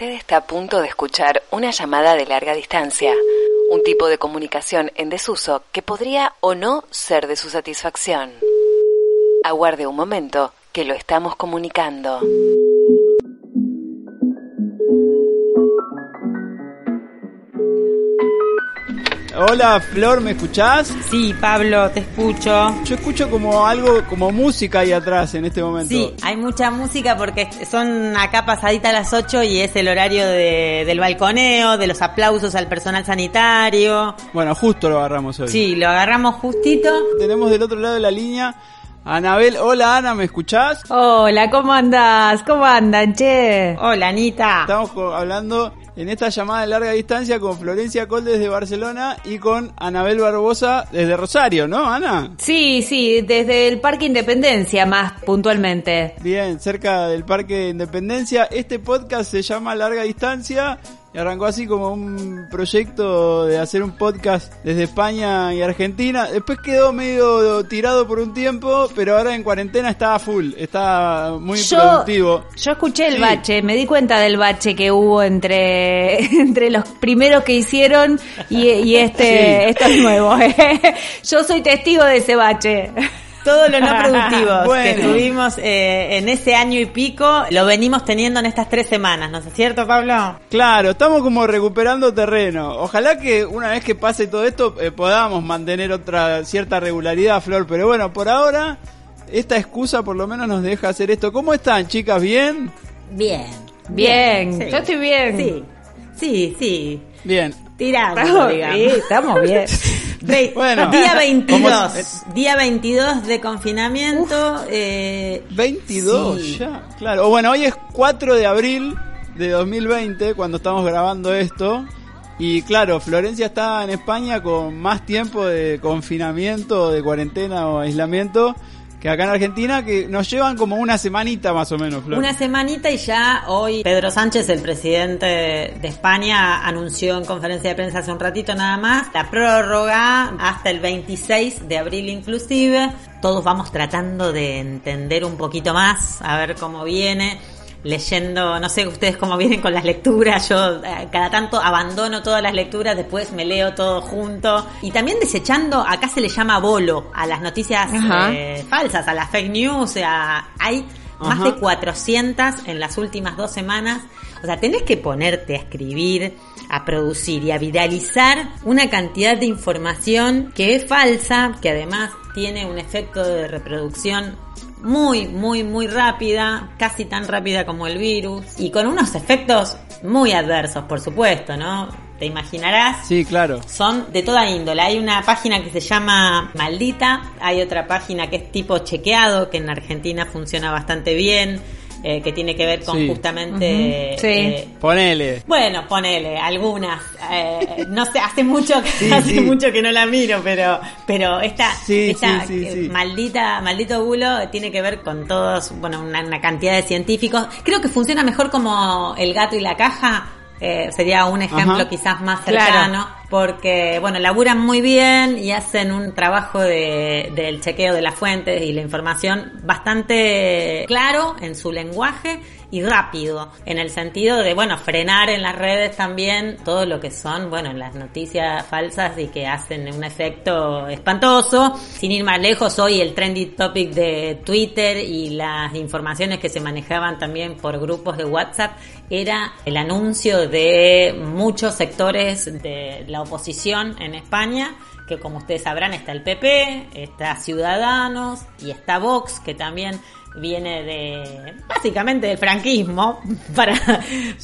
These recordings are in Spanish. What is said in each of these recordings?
Usted está a punto de escuchar una llamada de larga distancia, un tipo de comunicación en desuso que podría o no ser de su satisfacción. Aguarde un momento, que lo estamos comunicando. Hola Flor, ¿me escuchás? Sí, Pablo, te escucho. Yo escucho como algo, como música ahí atrás en este momento. Sí, hay mucha música porque son acá pasadita a las 8 y es el horario de, del balconeo, de los aplausos al personal sanitario. Bueno, justo lo agarramos hoy. Sí, lo agarramos justito. Tenemos del otro lado de la línea a Anabel. Hola Ana, ¿me escuchás? Hola, ¿cómo andás? ¿Cómo andan, che? Hola, Anita. Estamos hablando en esta llamada de larga distancia con Florencia Col desde Barcelona y con Anabel Barbosa desde Rosario, ¿no, Ana? Sí, sí, desde el Parque Independencia más puntualmente. Bien, cerca del Parque de Independencia. Este podcast se llama Larga Distancia y arrancó así como un proyecto de hacer un podcast desde España y Argentina. Después quedó medio tirado por un tiempo, pero ahora en cuarentena está a full, está muy Yo, productivo. yo escuché el Sí. bache, me di cuenta del bache que hubo entre, entre los primeros que hicieron y, y este, Sí. estos nuevos. yo soy testigo de ese bache. Todos los no productivos Bueno. que tuvimos eh, en ese año y pico lo venimos teniendo en estas tres semanas, ¿no es cierto, Pablo? Claro, estamos como recuperando terreno. Ojalá que una vez que pase todo esto eh, podamos mantener otra cierta regularidad, Flor. Pero bueno, por ahora esta excusa por lo menos nos deja hacer esto. ¿Cómo están, chicas? ¿Bien? Bien. Bien, sí. yo estoy bien. Sí, sí, sí. Bien. Tirando, Estamos, digamos. sí, estamos bien. Bueno, día como 22, es- día 22 de confinamiento. eh, 22 Sí. ya, claro. Bueno, hoy es 4 de abril de 2020 cuando estamos grabando esto. Y claro, Florencia está en España con más tiempo de confinamiento, de cuarentena o aislamiento que acá en Argentina, que nos llevan como una semanita más o menos, Flor. Una semanita y ya hoy Pedro Sánchez, el presidente de España, anunció en conferencia de prensa hace un ratito nada más la prórroga hasta el 26 de abril inclusive. Todos vamos tratando de entender un poquito más, a ver cómo viene. Leyendo, no sé ustedes cómo vienen con las lecturas, yo eh, cada tanto abandono todas las lecturas, después me leo todo junto. Y también desechando, acá se le llama bolo a las noticias eh, falsas, a las fake news, o sea, hay más de 400 en las últimas dos semanas. O sea, tenés que ponerte a escribir, a producir y a viralizar una cantidad de información que es falsa, que además tiene un efecto de reproducción muy, muy, muy rápida, casi tan rápida como el virus, y con unos efectos muy adversos, por supuesto, ¿no? Te imaginarás Sí, claro. son de toda índole. Hay una página que se llama Maldita, hay otra página que es tipo chequeado, que en Argentina funciona bastante bien, eh, que tiene que ver con Sí. justamente... Ujú, sí. eh, Ponele. bueno, ponele algunas. eh, no sé, hace mucho que Sí, hace sí. mucho que no la miro, pero pero esta Sí, esta sí, sí, eh, sí. maldita maldito bulo tiene que ver con todos, bueno, una, una cantidad de científicos. Creo que funciona mejor como el gato y la caja. eh, sería un ejemplo Ajá. quizás más Claro. Porque bueno laburan muy bien y hacen un trabajo de, del chequeo de las fuentes y la información bastante claro en su lenguaje y rápido en el sentido de bueno frenar en las redes también todo lo que son bueno las noticias falsas y que hacen un efecto espantoso. Sin ir más lejos hoy el trendy topic de Twitter y las informaciones que se manejaban también por grupos de WhatsApp era el anuncio de muchos sectores de la oposición en España, que como ustedes sabrán está el PP, está Ciudadanos y está Vox, que también viene de básicamente del franquismo, para,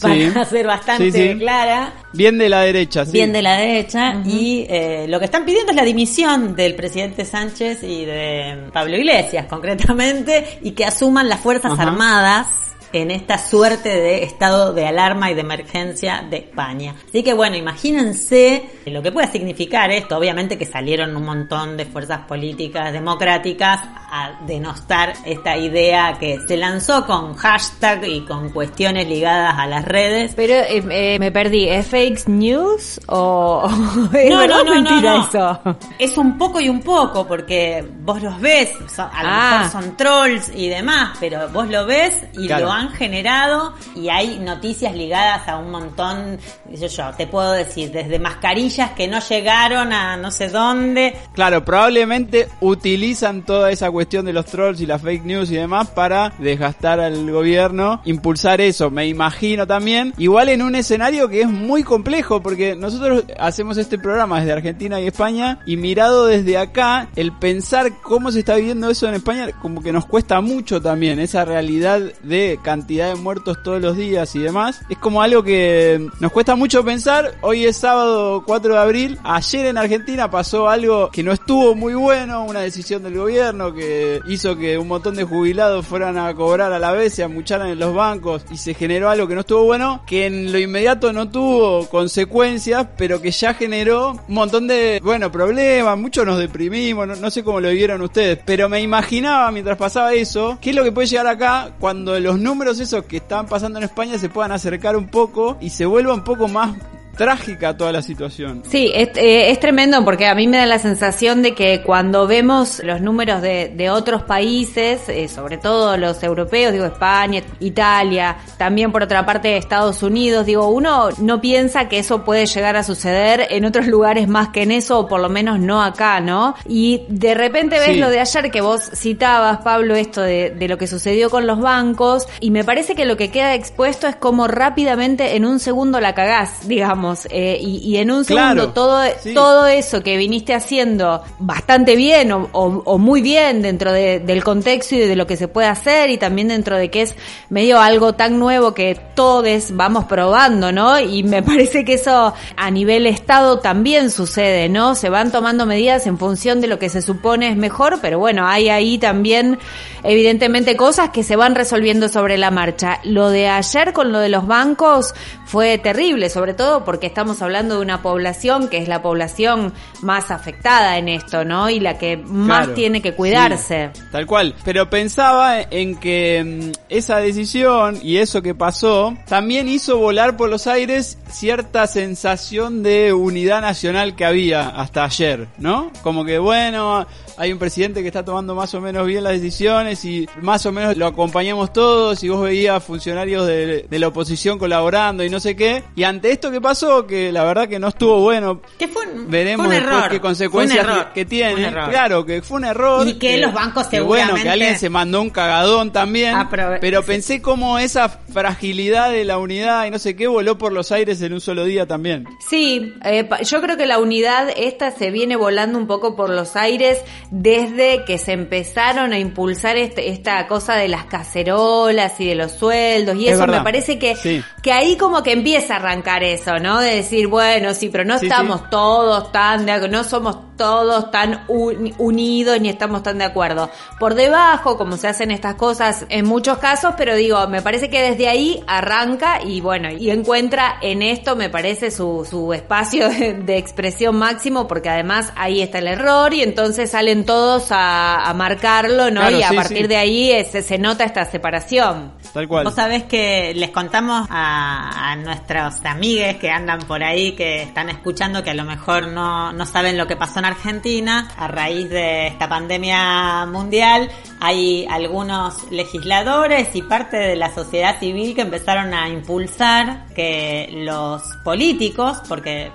para ser bastante Sí, sí. clara. Bien de la derecha, sí. Bien de la derecha y eh, lo que están pidiendo es la dimisión del presidente Sánchez y de Pablo Iglesias concretamente y que asuman las Fuerzas. Armadas en esta suerte de estado de alarma y de emergencia de España. Así que bueno, imagínense lo que puede significar esto. Obviamente que salieron un montón de fuerzas políticas democráticas a denostar esta idea que se lanzó con hashtag y con cuestiones ligadas a las redes. Pero eh, eh, me perdí, ¿es fake news o es No, no, mentira no, no. eso? Es un poco y un poco, porque vos los ves, son- a lo Ah. mejor son trolls y demás, pero vos lo ves y Claro. lo han generado y hay noticias ligadas a un montón, yo, yo te puedo decir, desde mascarillas que no llegaron a no sé dónde. Claro, probablemente utilizan toda esa cuestión de los trolls y las fake news y demás para desgastar al gobierno, impulsar eso, me imagino también. Igual en un escenario que es muy complejo porque nosotros hacemos este programa desde Argentina y España y mirado desde acá, el pensar cómo se está viviendo eso en España como que nos cuesta mucho también, esa realidad de cantidad de muertos todos los días y demás. Es como algo que nos cuesta mucho pensar. Hoy es sábado 4 de abril. Ayer en Argentina pasó algo que no estuvo muy bueno, una decisión del gobierno que hizo que un montón de jubilados fueran a cobrar a la vez, se amucharan en los bancos y se generó algo que no estuvo bueno, que en lo inmediato no tuvo consecuencias, pero que ya generó un montón de, bueno, problemas, muchos nos deprimimos, no, no sé cómo lo vivieron ustedes, pero me imaginaba mientras pasaba eso, qué es lo que puede llegar acá cuando los números esos que están pasando en España se puedan acercar un poco y se vuelva un poco más trágica toda la situación. Sí, es, eh, es, tremendo porque a mí me da la sensación de que cuando vemos los números de, de otros países, eh, sobre todo los europeos, digo España, Italia, también por otra parte Estados Unidos, digo, uno no piensa que eso puede llegar a suceder en otros lugares más que en eso, o por lo menos no acá, ¿no? Y de repente ves Sí. lo de ayer que vos citabas, Pablo, esto de, de lo que sucedió con los bancos, y me parece que lo que queda expuesto es como rápidamente en un segundo la cagás, digamos, eh, y, y en un Claro, segundo todo, sí. todo eso que viniste haciendo bastante bien o, o- o muy bien dentro de- del contexto y de lo que se puede hacer y también dentro de que es medio algo tan nuevo que todos vamos probando, ¿no? Y me parece que eso a nivel Estado también sucede, ¿no? Se van tomando medidas en función de lo que se supone es mejor, pero bueno, hay ahí también evidentemente cosas que se van resolviendo sobre la marcha. Lo de ayer con lo de los bancos fue terrible, sobre todo porque estamos hablando de una población que es la población más afectada en esto, ¿no? Y la que más Claro, tiene que cuidarse. sí, tal cual. Pero pensaba en que mm, esa decisión y eso que pasó también hizo volar por los aires cierta sensación de unidad nacional que había hasta ayer, ¿no? Como que bueno, hay un presidente que está tomando más o menos bien las decisiones y más o menos lo acompañamos todos y vos veías funcionarios de, de la oposición colaborando y no sé qué. Y ante esto que pasó, que la verdad que no estuvo bueno, Que fue un, veremos fue un después error. qué consecuencias error. que, que tiene. Claro, que fue un error. Y que los bancos que bueno, que seguramente- alguien se mandó un cagadón también. Aprove- pero pensé como esa fragilidad de la unidad y no sé qué voló por los aires en un solo día también. Sí, eh, yo creo que la unidad esta se viene volando un poco por los aires desde que se empezaron a impulsar este- esta cosa de las cacerolas y de los sueldos y Es eso verdad. me parece que, Sí. que ahí como que empieza a arrancar eso, ¿no? De decir, bueno, sí, pero no Sí, estamos sí. todos tan no somos todos tan un- unidos ni estamos tan de acuerdo. Por debajo, como se hacen estas cosas en muchos casos, pero digo, me parece que desde ahí arranca y bueno, y encuentra en esto, me parece, su, su espacio de, de expresión máximo, porque además ahí está el error y entonces salen todos a, a marcarlo, ¿no? Claro, y a sí, partir sí. de ahí eh, se, se nota esta separación. Tal cual. Vos sabés que les contamos a, a nuestros amigues que andan por ahí, que están escuchando, que a lo mejor no, no saben lo que pasó en Argentina. A raíz de esta pandemia mundial, hay algunos legisladores y parte de la sociedad civil que empezaron a impulsar que los políticos, porque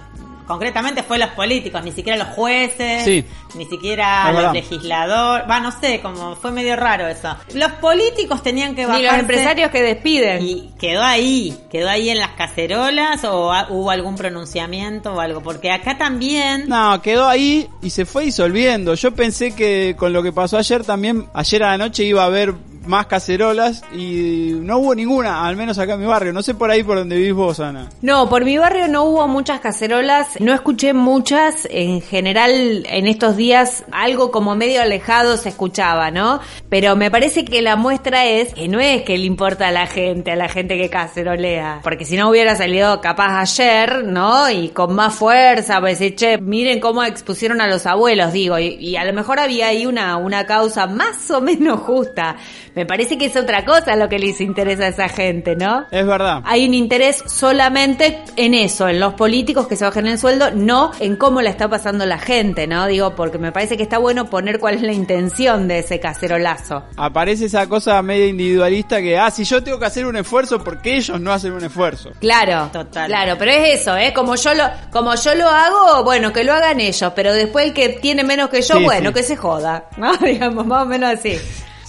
concretamente fue los políticos, ni siquiera los jueces, Sí. ni siquiera los legisladores, va, no sé, como fue medio raro eso. Los políticos tenían que Y bajarse los empresarios que despiden. y quedó ahí, quedó ahí en las cacerolas o hubo algún pronunciamiento o algo, porque acá también No, quedó ahí y se fue disolviendo. Yo pensé que con lo que pasó ayer también, ayer a la noche iba a haber más cacerolas y no hubo ninguna, al menos acá en mi barrio. No sé por ahí por donde vivís vos, Ana. No, por mi barrio no hubo muchas cacerolas, no escuché muchas, en general en estos días algo como medio alejado se escuchaba, ¿no? Pero me parece que la muestra es que no es que le importa a la gente, a la gente que cacerolea, porque si no hubiera salido capaz ayer, ¿no? Y con más fuerza, pues che, miren cómo expusieron a los abuelos, digo, y, y a lo mejor había ahí una, una causa más o menos justa. Me parece que es otra cosa lo que les interesa a esa gente, ¿no? Es verdad. Hay un interés solamente en eso, en los políticos que se bajen el sueldo, no en cómo la está pasando la gente, ¿no? Digo, porque me parece que está bueno poner cuál es la intención de ese cacerolazo. Aparece esa cosa medio individualista que, ah, si yo tengo que hacer un esfuerzo, porque ellos no hacen un esfuerzo? Claro, Total. Claro, pero es eso, ¿eh? Como yo lo, como yo lo hago, bueno, que lo hagan ellos, pero después el que tiene menos que yo, Sí, bueno, sí. que se joda, ¿no? Digamos, más o menos así.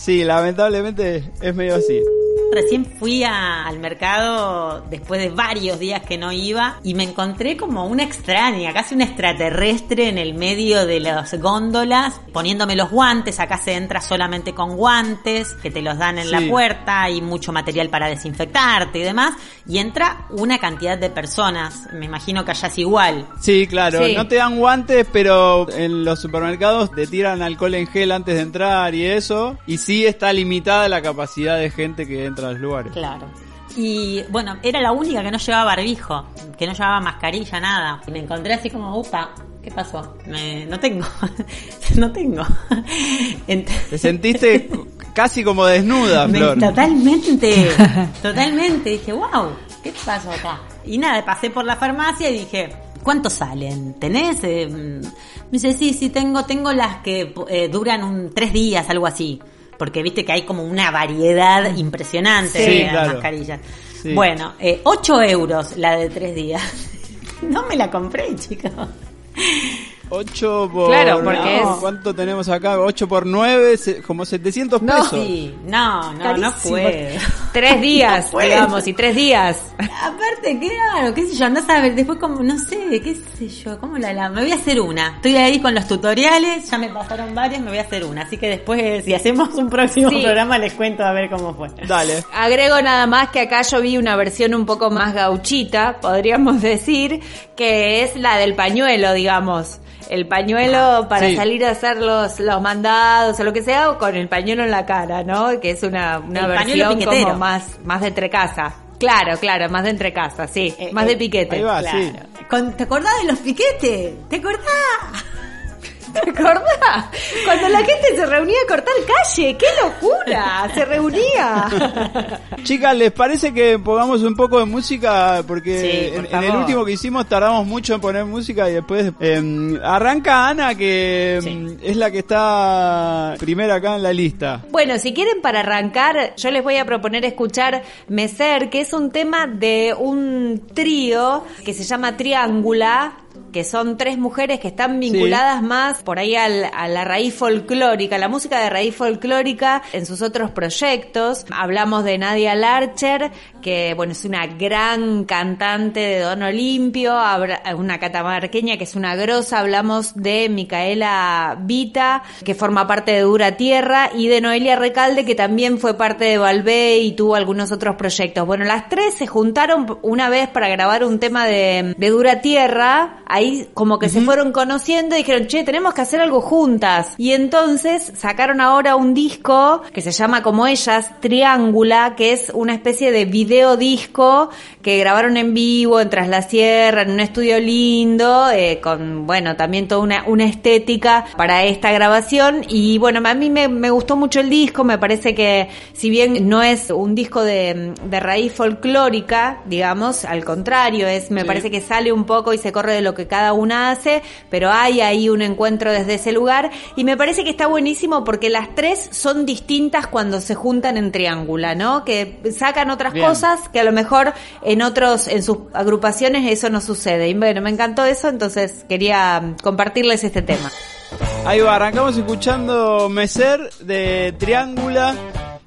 Sí, lamentablemente es medio así. Recién fui a- al mercado después de varios días que no iba y me encontré como una extraña, casi una extraterrestre en el medio de las góndolas, poniéndome los guantes. Acá se entra solamente con guantes que te los dan en la puerta y mucho material para desinfectarte y demás. Y entra una cantidad de personas. Me imagino que allá es igual. Sí, claro, Sí. no te dan guantes, pero en los supermercados te tiran alcohol en gel antes de entrar y eso. Y sí está limitada la capacidad de gente que entra a los lugares. Claro. Y bueno, era la única que no llevaba barbijo, que no llevaba mascarilla, nada. Y me encontré así como, upa, ¿qué pasó? Me- no tengo, no tengo. Ent- Te sentiste casi como desnuda, me- Flor. totalmente, totalmente. Dije, wow, ¿qué pasó acá? Y nada, pasé por la farmacia y dije, ¿cuántos salen? ¿Tenés? Eh, mm, me dice, sí, sí, tengo, tengo las que eh, duran un, tres días, algo así. Porque viste que hay como una variedad impresionante Sí, de claro. mascarillas. Sí. Bueno, eh, 8 euros la de tres días. no me la compré, chicos. 8 por... Claro, porque no, es- ¿Cuánto tenemos acá? 8 por 9, como 700 No. pesos. Sí, no, no, no puedo. Tres días, No digamos, y tres días. Aparte, claro, qué sé yo, no sabes, después como, no sé, qué sé yo, cómo la, la, me voy a hacer una. Estoy ahí con los tutoriales, ya me pasaron varias, me voy a hacer una. Así que después, si hacemos un próximo Sí. programa, les cuento a ver cómo fue. Dale. Agrego nada más que acá yo vi una versión un poco más gauchita, podríamos decir, que es la del pañuelo, digamos. El pañuelo para Sí. salir a hacer los, los mandados o lo que sea, o con el pañuelo en la cara, ¿no? Que es una, una El versión como más, más de entrecasa. Claro, claro, más de entrecasa, sí. Eh, más eh, de piquete. ahí va. Sí. Con- ¿Te acordás de los piquetes? ¿Te acordás? ¿Te acordás? Cuando la gente se reunía a cortar calle, ¡qué locura! Se reunía. Chicas, ¿les parece que pongamos un poco de música? Porque Sí, en, por en el último que hicimos tardamos mucho en poner música y después em, arranca Ana, que em, es la que está primera acá en la lista. Bueno, si quieren para arrancar, yo les voy a proponer escuchar Meser, que es un tema de un trío que se llama Triángula que son tres mujeres que están vinculadas más por ahí al- a la raíz folclórica, la música de raíz folclórica en sus otros proyectos. Hablamos de Nadia Larcher, que bueno, es una gran cantante de Don Olimpio, una catamarqueña que es una grosa, hablamos de Micaela Vita, que forma parte de Dura Tierra, y de Noelia Recalde, que también fue parte de Valvé y tuvo algunos otros proyectos. Bueno, las tres se juntaron una vez para grabar un tema de, de Dura Tierra, ahí como que se fueron conociendo y dijeron, che, tenemos que hacer algo juntas. Y entonces sacaron ahora un disco que se llama como ellas, Triángula, que es una especie de video disco que grabaron en vivo en Tras la Sierra, en un estudio lindo, eh, con, bueno, también toda una, una estética para esta grabación. Y bueno, a mí me, me gustó mucho el disco, me parece que si bien no es un disco de, de raíz folclórica, digamos, al contrario, es, me Sí. parece que sale un poco y se corre de lo que cada una hace, pero hay ahí un encuentro desde ese lugar y me parece que está buenísimo porque las tres son distintas cuando se juntan en triángula, ¿no? Que sacan otras Bien. cosas que a lo mejor en otros, en sus agrupaciones eso no sucede. Y bueno, me encantó eso, entonces quería mm, compartirles este tema. Ahí va, arrancamos escuchando Meser de Triángula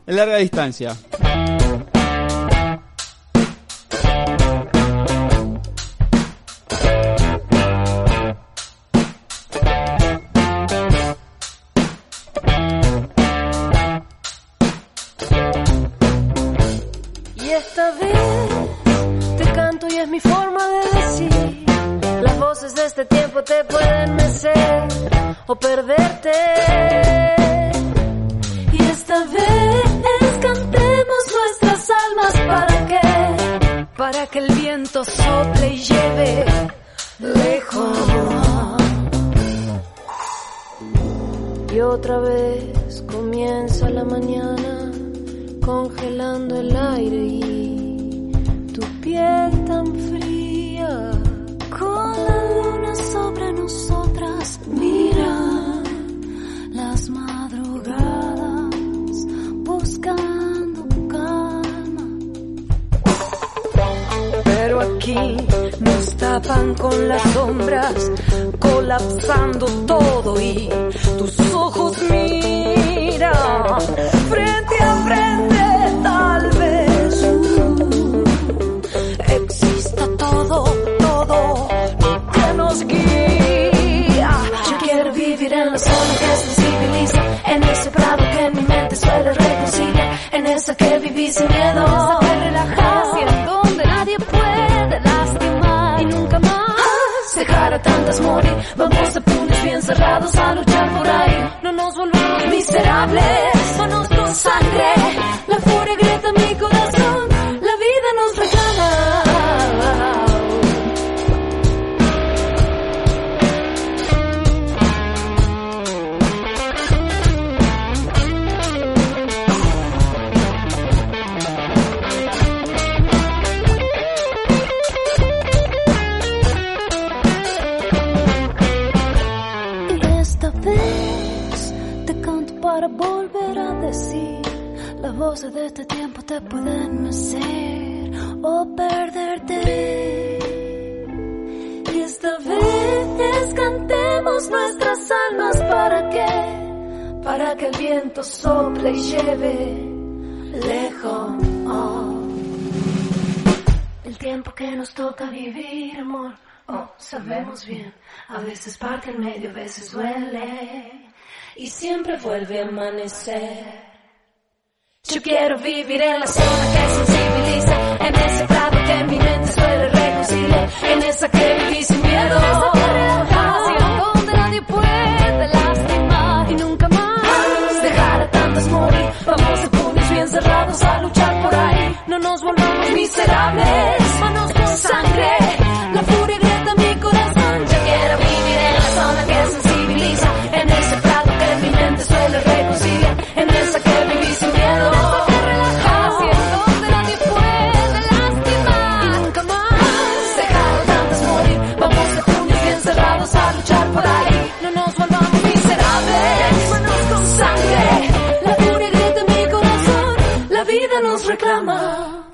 en larga distancia. este tiempo te pueden mecer o perderte. Y esta vez cantemos nuestras almas para que, para que el viento sople y lleve lejos. Y otra vez comienza la mañana congelando el aire y tu piel tan fría nosotras mira las madrugadas buscando calma. Pero aquí nos tapan con las sombras, colapsando todo y tus ojos miran frente a frente. Viví sin miedo, esa que relaja, en donde nadie puede lastimar. Y nunca más dejar a tantas morir. Vamos de puños bien cerrados a luchar por ahí, no nos volvamos miserables, con sangre, para volver a decir las voces de este tiempo te pueden mecer o perderte. Y esta vez cantemos nuestras almas para que, para que el viento sople y lleve lejos. El tiempo que nos toca vivir, amor, oh, sabemos bien. A veces parte en medio, a veces duele. Y siempre vuelve a amanecer. Yo quiero vivir en la zona que sensibiliza, en ese prado que mi mente suele reconciliar, en esa que viví sin miedo. Donde nadie puede lastimar y nunca más dejar a tantos morir. Vamos de puños bien cerrados a luchar por ahí, no nos volvamos miserables, manos con sangre,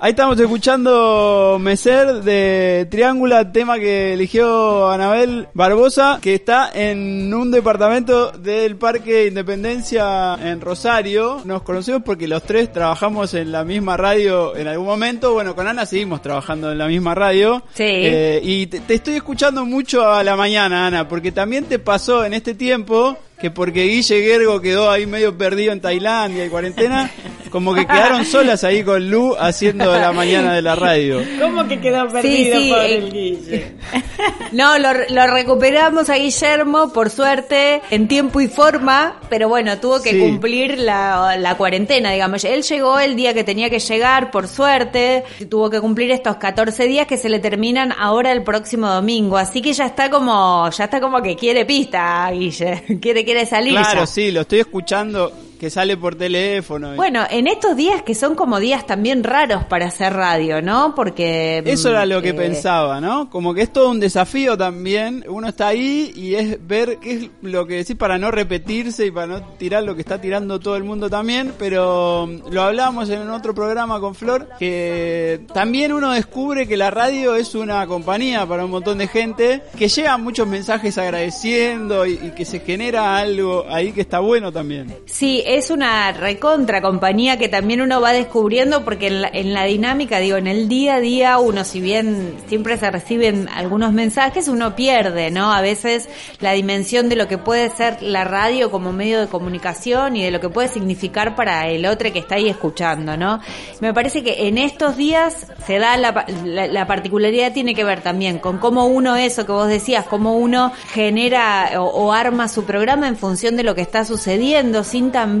Ahí estamos escuchando Meser de Triángula, tema que eligió Anabel Barbosa, que está en un departamento del Parque Independencia en Rosario. Nos conocemos porque los tres trabajamos en la misma radio en algún momento. Bueno, con Ana seguimos trabajando en la misma radio. Sí. Eh, y te, te estoy escuchando mucho a la mañana, Ana, porque también te pasó en este tiempo que porque Guille Gergo quedó ahí medio perdido en Tailandia y cuarentena, como que quedaron solas ahí con Lu haciendo la mañana de la radio. ¿Cómo que quedó perdido sí, por eh, el Guille? No, lo, lo recuperamos a Guillermo, por suerte, en tiempo y forma, pero bueno, tuvo que Sí. cumplir la, la cuarentena, digamos. Él llegó el día que tenía que llegar, por suerte, tuvo que cumplir estos 14 días que se le terminan ahora el próximo domingo, así que ya está como, ya está como que quiere pista, Guille, quiere, quiere salir Claro, ya. sí, lo estoy escuchando que sale por teléfono. y- Bueno, en estos días que son como días también raros para hacer radio, ¿no? Porque... Eso era lo que eh, pensaba, ¿no? Como que es todo un desafío también. Uno está ahí y es ver qué es lo que decís para no repetirse y para no tirar lo que está tirando todo el mundo también. Pero mm, lo hablábamos en otro programa con Flor, que también uno descubre que la radio es una compañía para un montón de gente, que llegan muchos mensajes agradeciendo y, y que se genera algo ahí que está bueno también. Sí, es una recontra compañía que también uno va descubriendo porque en la, en la dinámica, digo, en el día a día uno, si bien siempre se reciben algunos mensajes, uno pierde, ¿no? A veces la dimensión de lo que puede ser la radio como medio de comunicación y de lo que puede significar para el otro que está ahí escuchando, ¿no? Me parece que en estos días se da la, la, la particularidad tiene que ver también con cómo uno, eso que vos decías, cómo uno genera o, o arma su programa en función de lo que está sucediendo, sin también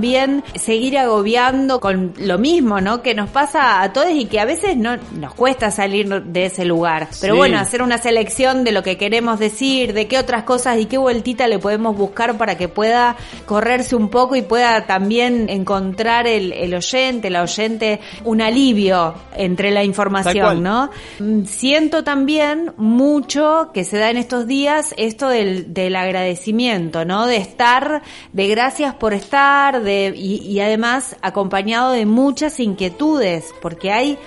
seguir agobiando con lo mismo, ¿no? Que nos pasa a todos y que a veces no nos cuesta salir de ese lugar. Pero Sí. bueno, hacer una selección de lo que queremos decir, de qué otras cosas y qué vueltita le podemos buscar para que pueda correrse un poco y pueda también encontrar el, el oyente, la oyente, un alivio entre la información. ¿no? Mm, Siento también mucho que se da en estos días esto del, del agradecimiento, ¿no? De estar, de gracias por estar, de de, y, y además acompañado de muchas inquietudes, porque hay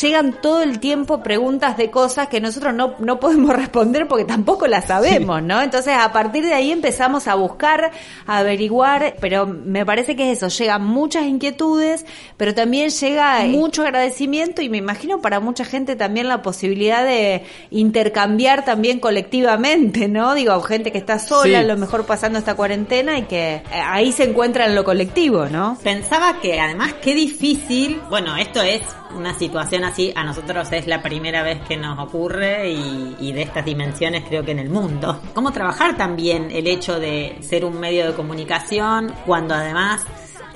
llegan todo el tiempo preguntas de cosas que nosotros no, no podemos responder porque tampoco las sabemos, ¿no? Entonces a partir de ahí empezamos a buscar, a averiguar, pero me parece que es eso, llegan muchas inquietudes, pero también llega mucho agradecimiento y me imagino para mucha gente también la posibilidad de intercambiar también colectivamente, ¿no? Digo, gente que está sola, Sí. a lo mejor pasando esta cuarentena y que eh, ahí se encuentra en lo colectivo, ¿no? Pensaba que además qué difícil, bueno, esto es una situación así, a nosotros es la primera vez que nos ocurre y, de estas dimensiones creo que en el mundo. ¿Cómo trabajar también el hecho de ser un medio de comunicación cuando además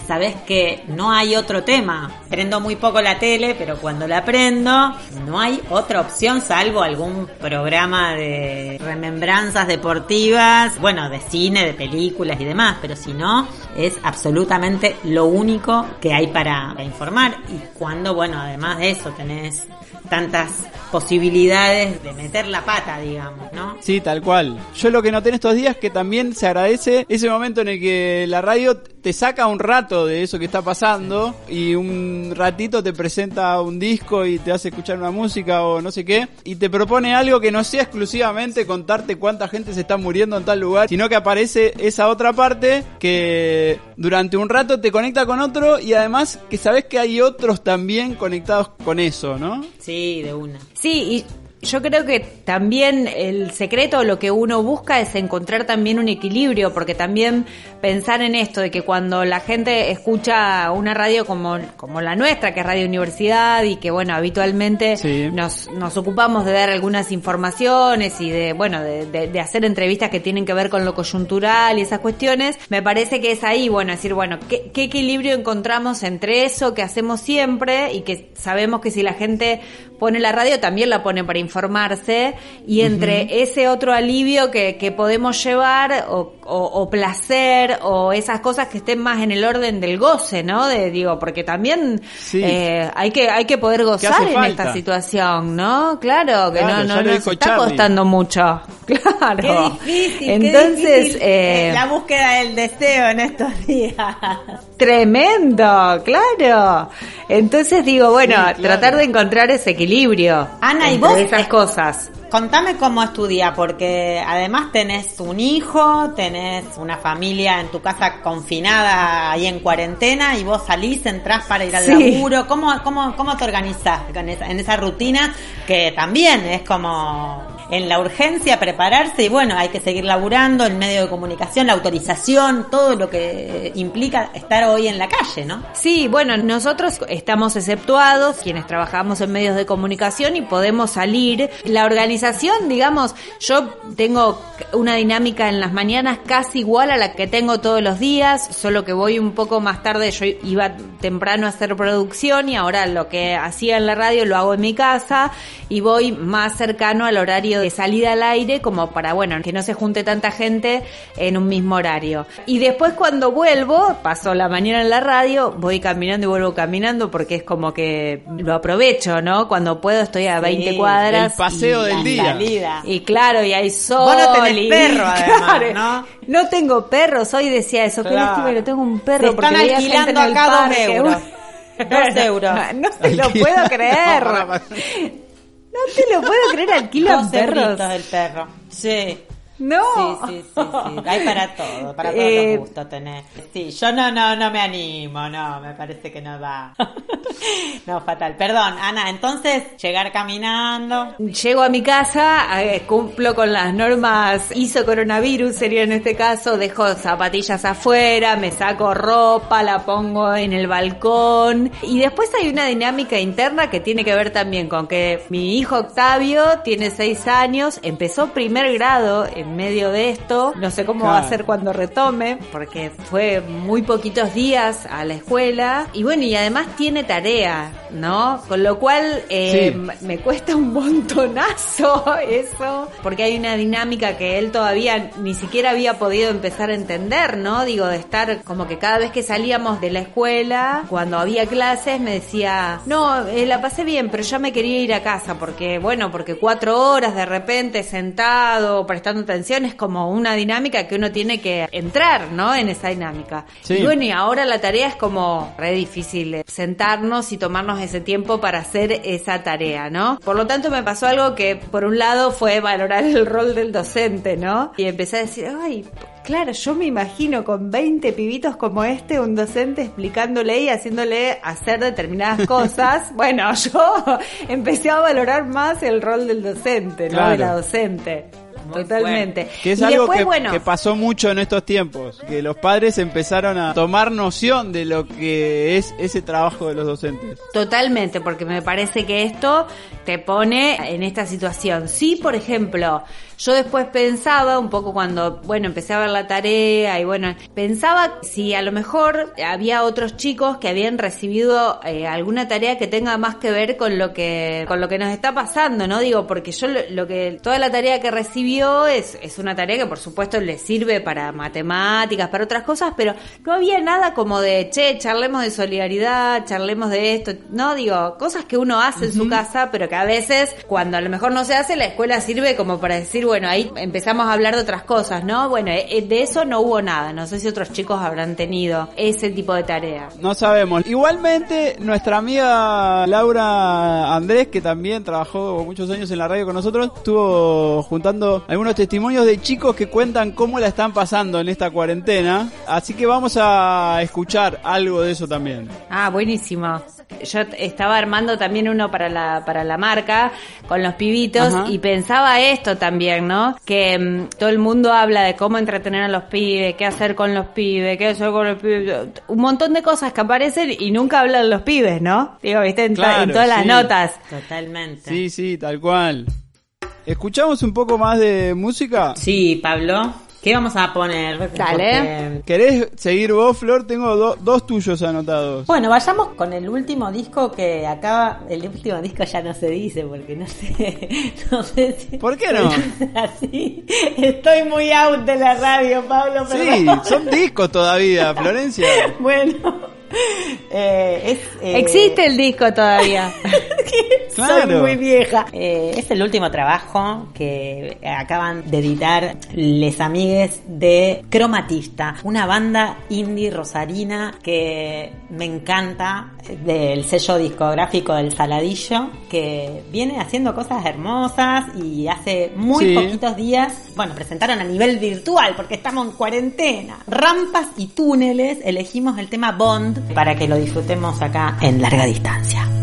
sabes que no hay otro tema? Prendo muy poco la tele, pero cuando la prendo no hay otra opción salvo algún programa de remembranzas deportivas, bueno, de cine, de películas y demás, pero si no, es absolutamente lo único que hay para, informar. Y cuando, bueno, además de eso tenés tantas posibilidades de meter la pata, digamos, ¿no? Sí, tal cual. Yo lo que noté en estos días es que también se agradece ese momento en el que la radio te saca un rato de eso que está pasando y un ratito te presenta un disco y te hace escuchar una música o no sé qué y te propone algo que no sea exclusivamente contarte cuánta gente se está muriendo en tal lugar, sino que aparece esa otra parte que durante un rato te conecta con otro y además que sabes que hay otros también conectados con eso, ¿no? Sí, de una. Sí, y yo creo que también el secreto, lo que uno busca es encontrar también un equilibrio, porque también pensar en esto de que cuando la gente escucha una radio como, como la nuestra, que es Radio Universidad, y que bueno, habitualmente Sí. nos, nos ocupamos de dar algunas informaciones y de, bueno, de, de- de hacer entrevistas que tienen que ver con lo coyuntural y esas cuestiones, me parece que es ahí, bueno, decir, bueno, ¿qué, qué equilibrio encontramos entre eso que hacemos siempre y que sabemos que si la gente pone la radio también la pone para informarse y entre ese otro alivio que, que podemos llevar o, o- o placer o esas cosas que estén más en el orden del goce, ¿no? De, digo, porque también Sí. eh, hay que hay que poder gozar en falta. esta situación, ¿no? Claro, que Claro, no, no nos está Charlie. costando mucho. Claro. Qué difícil. Entonces, qué difícil, eh, la búsqueda del deseo en estos días. Tremendo, claro. Entonces digo, bueno, Sí, claro. tratar de encontrar ese equilibrio. Ana, ¿y vos? esas cosas. Contame cómo estudia, porque además tenés un hijo, tenés una familia en tu casa confinada ahí en cuarentena y vos salís, entrás para ir al Sí. laburo. ¿Cómo, cómo, cómo te organizás esa- en esa rutina que también es como en la urgencia prepararse y bueno, hay que seguir laburando, el medio de comunicación, la autorización, todo lo que implica estar hoy en la calle, ¿no? Sí, bueno, nosotros estamos exceptuados, quienes trabajamos en medios de comunicación y podemos salir. La organización, digamos, yo tengo una dinámica en las mañanas casi igual a la que tengo todos los días, solo que voy un poco más tarde, yo iba temprano a hacer producción y ahora lo que hacía en la radio lo hago en mi casa y voy más cercano al horario de salida al aire como para, bueno, que no se junte tanta gente en un mismo horario. Y después cuando vuelvo, paso la mañana en la radio, voy caminando y vuelvo caminando porque es como que lo aprovecho, ¿no? Cuando puedo estoy a 20 cuadras. el paseo y- del La día. salida. y claro, y hay sol. Vos no tenés y- perro, además, ¿no? No tengo perros, hoy decía eso, qué Claro. lástima que no tengo un Se perro. están porque gente alquilando acá dos euros. Dos euros. No te lo puedo creer. No, te lo puedo creer, alquilan Dos perros. euritos del perro. Sí. No. Sí, sí, sí, sí. Hay para todo, para todos Eh, los gustos tenés. Sí, yo no, no, no me animo, no, me parece que no va. No, fatal. Perdón, Ana, entonces, llegar caminando. Llego a mi casa, eh, cumplo con las normas ISO coronavirus, sería en este caso, dejo zapatillas afuera, me saco ropa, la pongo en el balcón y después hay una dinámica interna que tiene que ver también con que mi hijo Octavio tiene seis años, empezó primer grado en medio de esto, no sé cómo va a ser cuando retome, porque fue muy poquitos días a la escuela y bueno, y además tiene tarea, ¿no? Con lo cual eh, Sí. me cuesta un montonazo eso, porque hay una dinámica que él todavía ni siquiera había podido empezar a entender, ¿no? Digo, de estar como que cada vez que salíamos de la escuela, cuando había clases, me decía, no, eh, la pasé bien, pero ya me quería ir a casa, porque bueno, porque cuatro horas de repente sentado, prestando es como una dinámica que uno tiene que entrar, ¿no? En esa dinámica. Sí. Y bueno, y ahora la tarea es como re difícil eh, sentarnos y tomarnos ese tiempo para hacer esa tarea, ¿no? Por lo tanto, me pasó algo que, por un lado, fue valorar el rol del docente, ¿no? Y empecé a decir, ay, Claro, yo me imagino con 20 pibitos como este, un docente explicándole y haciéndole hacer determinadas cosas. bueno, yo empecé a valorar más el rol del docente, ¿no? De la docente. Totalmente. Que es y algo después, que, bueno, que pasó mucho en estos tiempos, que los padres empezaron a tomar noción de lo que es ese trabajo de los docentes. Totalmente, porque me parece que esto te pone en esta situación. Sí, por ejemplo, yo después pensaba un poco cuando, bueno, empecé a ver la tarea y bueno, pensaba si a lo mejor había otros chicos que habían recibido eh, alguna tarea que tenga más que ver con lo que con lo que nos está pasando, ¿no? Digo, porque yo lo, lo que toda la tarea que recibió es es una tarea que por supuesto le sirve para matemáticas, para otras cosas, pero no había nada como de, che, charlemos de solidaridad, charlemos de esto, no digo, cosas que uno hace en su casa, pero que a veces cuando a lo mejor no se hace, la escuela sirve como para decir, bueno, ahí empezamos a hablar de otras cosas, ¿no? Bueno, eh, de eso no hubo nada, no sé si otros chicos habrán tenido ese tipo de tarea. No sabemos. Igualmente, nuestra amiga Laura Andrés, que también trabajó muchos años en la radio con nosotros, estuvo juntando algunos testimonios de chicos que cuentan cómo la están pasando en esta cuarentena. Así que vamos a escuchar algo de eso también. Ah, buenísimo. Yo estaba armando también uno para la, para la marca con los pibitos Ajá. y pensaba esto también, ¿no? Que mm, todo el mundo habla de cómo entretener a los pibes, qué hacer con los pibes, qué hacer con los pibes, un montón de cosas que aparecen y nunca hablan los pibes, ¿no? Digo, viste, en, to- Claro, en todas las notas. Totalmente. Sí, sí, tal cual. ¿Escuchamos un poco más de música? Sí, Pablo. ¿Qué vamos a poner? Dale. Porque- ¿Querés seguir vos, Flor? Tengo do- dos tuyos anotados. Bueno, vayamos con el último disco que acaba. El último disco ya no se dice porque no sé. No sé si. ¿Por qué no? Así. Estoy muy out de la radio, Pablo. Sí, perdón. son discos todavía, Florencia. Bueno. Eh, es, eh, Existe el disco todavía. Soy Claro. muy vieja. Eh, es el último trabajo que acaban de editar Les Amigues de Cromatista, una banda indie rosarina que me encanta, del sello discográfico del Saladillo, que viene haciendo cosas hermosas y hace muy Sí. poquitos días, bueno, presentaron a nivel virtual porque estamos en cuarentena. Rampas y túneles, elegimos el tema Bond para que lo disfrutemos acá en larga distancia.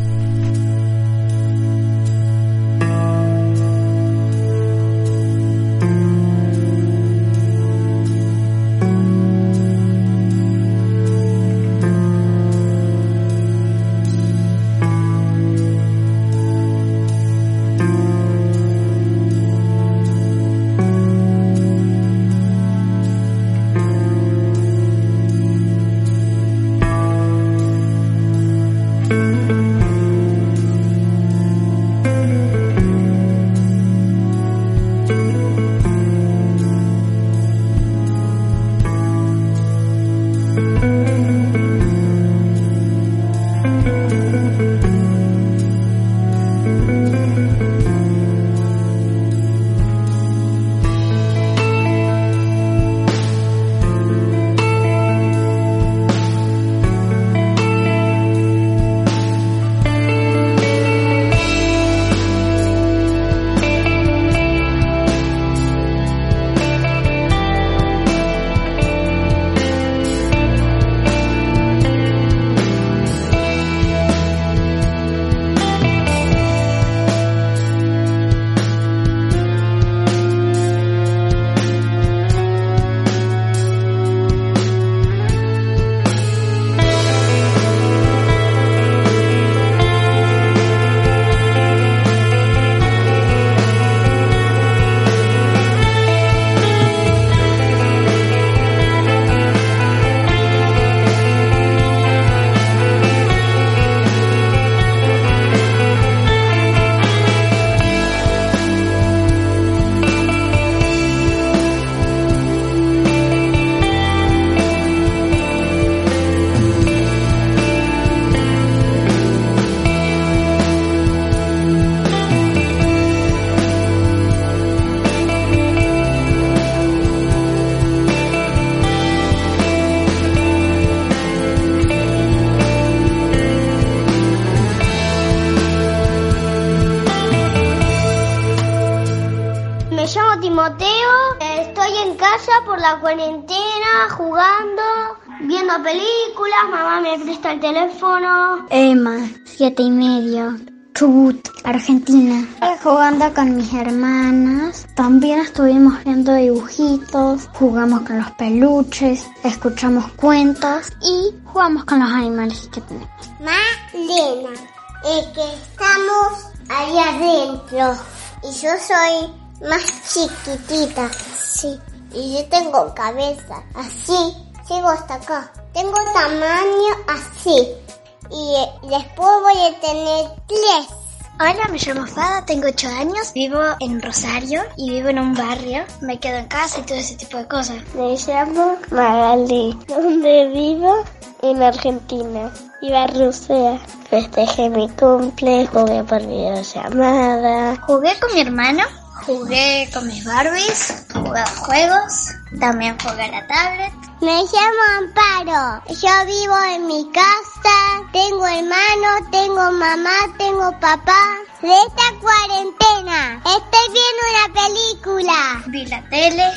Viendo películas, mamá me presta el teléfono. Emma, siete y medio. Chubut, Argentina. Jugando con mis hermanas. También estuvimos viendo dibujitos, jugamos con los peluches, escuchamos cuentos y jugamos con los animales que tenemos. Malena, es que estamos ahí adentro y yo soy más chiquitita, sí. Y yo tengo cabeza así, llego hasta acá. Tengo tamaño así y eh, después voy a tener tres. Hola, me llamo Fada, tengo 8 años, vivo en Rosario y vivo en un barrio. Me quedo en casa y todo ese tipo de cosas. Me llamo Magali, donde vivo en Argentina. Iba a Rusia. Festejé mi cumple, jugué por videollamada. Jugué con mi hermano, jugué con mis Barbies, jugué a juegos, también jugué a la tablet. Me llamo Amparo. Yo vivo en mi casa. Tengo hermano, tengo mamá, tengo papá. De esta cuarentena estoy viendo una película. Vi la tele,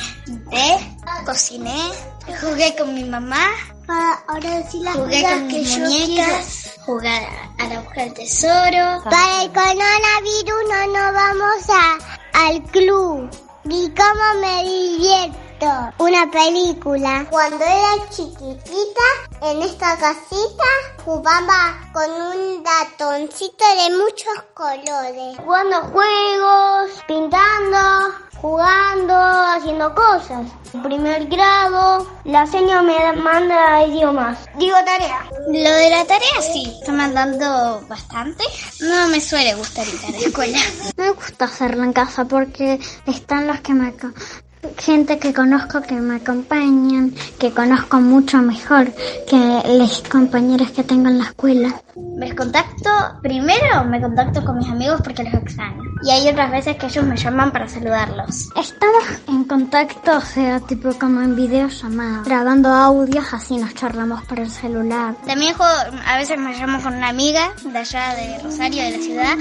té, cociné, jugué con mi mamá, Para ahora sí las jugué con que mis muñecas, jugué a la búsqueda del tesoro. Para el coronavirus no nos vamos a, al club. ¿Y cómo me divierto? Una película. Cuando era chiquitita, en esta casita, jugaba con un ratoncito de muchos colores. Jugando juegos, pintando, jugando, haciendo cosas. Primer grado, la señora me manda idiomas. Digo tarea. Lo de la tarea sí, está mandando bastante. No me suele gustar ir a la escuela. Me gusta hacerlo en casa porque están los que me... Gente que conozco que me acompañan, que conozco mucho mejor que los compañeros que tengo en la escuela. Me contacto, primero me contacto con mis amigos porque los extraño. Y hay otras veces que ellos me llaman para saludarlos. Estamos en contacto, o sea, tipo como en videollamada, grabando audios, así nos charlamos por el celular. También juego- a veces me llamo con una amiga de allá de Rosario, de la ciudad,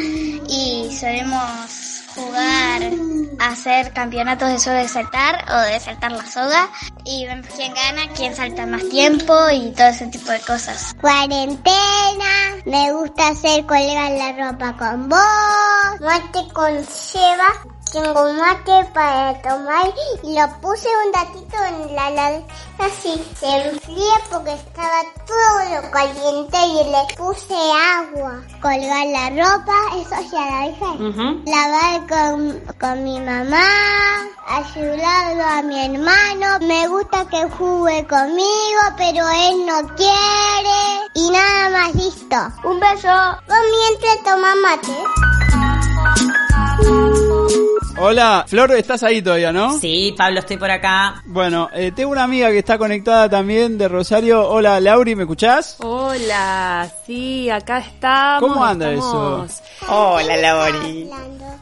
y solemos jugar hacer campeonatos de soga de saltar o de saltar la soga y vemos quién gana, quién salta más tiempo y todo ese tipo de cosas. Cuarentena, me gusta hacer colgar la ropa con vos, mate con Sheva, tengo mate para tomar y lo puse un ratito en la heladera así, se enfría porque estaba todo caliente y le puse agua. Colgar la ropa, eso ya la dije. Lavar con, con mi mamá, ayudarlo a mi hermano. Me gusta que juegue conmigo, pero él no quiere. Y nada más listo. Un beso. Vos mientras toma mate. Hola, Flor, estás ahí todavía, ¿no? Sí, Pablo, estoy por acá. Bueno, eh, tengo una amiga que está conectada también de Rosario. Hola, Lauri, ¿me escuchás? Hola, sí, acá estamos. ¿Cómo anda estamos- Hola, Lauri.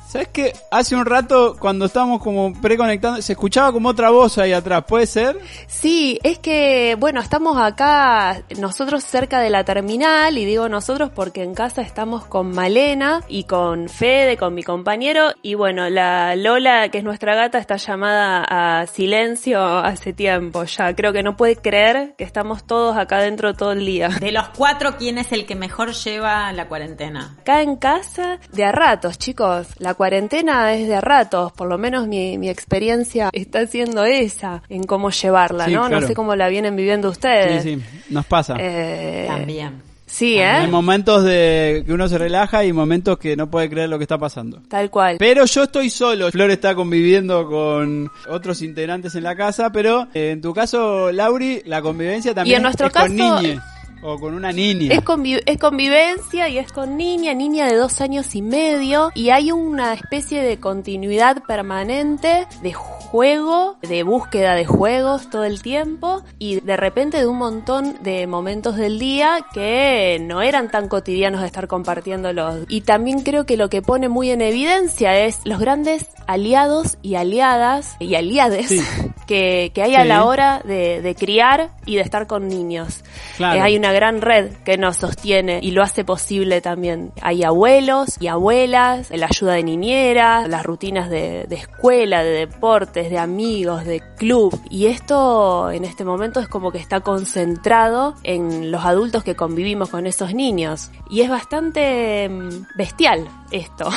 ¿Sabes que hace un rato cuando estábamos como preconectando se escuchaba como otra voz ahí atrás? ¿Puede ser? Sí, es que, bueno, estamos acá nosotros cerca de la terminal y digo nosotros porque en casa estamos con Malena y con Fede, con mi compañero y bueno, la Lola, que es nuestra gata, está llamada a silencio hace tiempo ya. Creo que no puede creer que estamos todos acá dentro todo el día. De los cuatro, ¿quién es el que mejor lleva la cuarentena? Acá en casa, de a ratos, chicos. La cuarentena es de a ratos. Por lo menos mi, mi experiencia está siendo esa en cómo llevarla, Sí, ¿no? claro. No sé cómo la vienen viviendo ustedes. Sí, sí, nos pasa. Eh, También. Sí, Hay ¿eh? momentos de que uno se relaja y momentos que no puede creer lo que está pasando. Tal cual. Pero yo estoy solo. Flor está conviviendo con otros integrantes en la casa, pero eh, en tu caso, Lauri, la convivencia también Y en nuestro es con caso- niñe o con una niña. Es, convi- es convivencia y es con niña, niña de dos años y medio y hay una especie de continuidad permanente de juego, de búsqueda de juegos todo el tiempo y de repente de un montón de momentos del día que no eran tan cotidianos de estar compartiéndolos. Y también creo que lo que pone muy en evidencia es los grandes aliados y aliadas y aliades Sí. que, que hay a la hora de, de criar y de estar con niños. Claro. Eh, hay una gran red que nos sostiene y lo hace posible también. Hay abuelos y abuelas, la ayuda de niñera, las rutinas de, de escuela, de deporte, estudiantes, de amigos, de club. Y esto en este momento es como que está concentrado en los adultos que convivimos con esos niños. Y es bastante mm, bestial esto.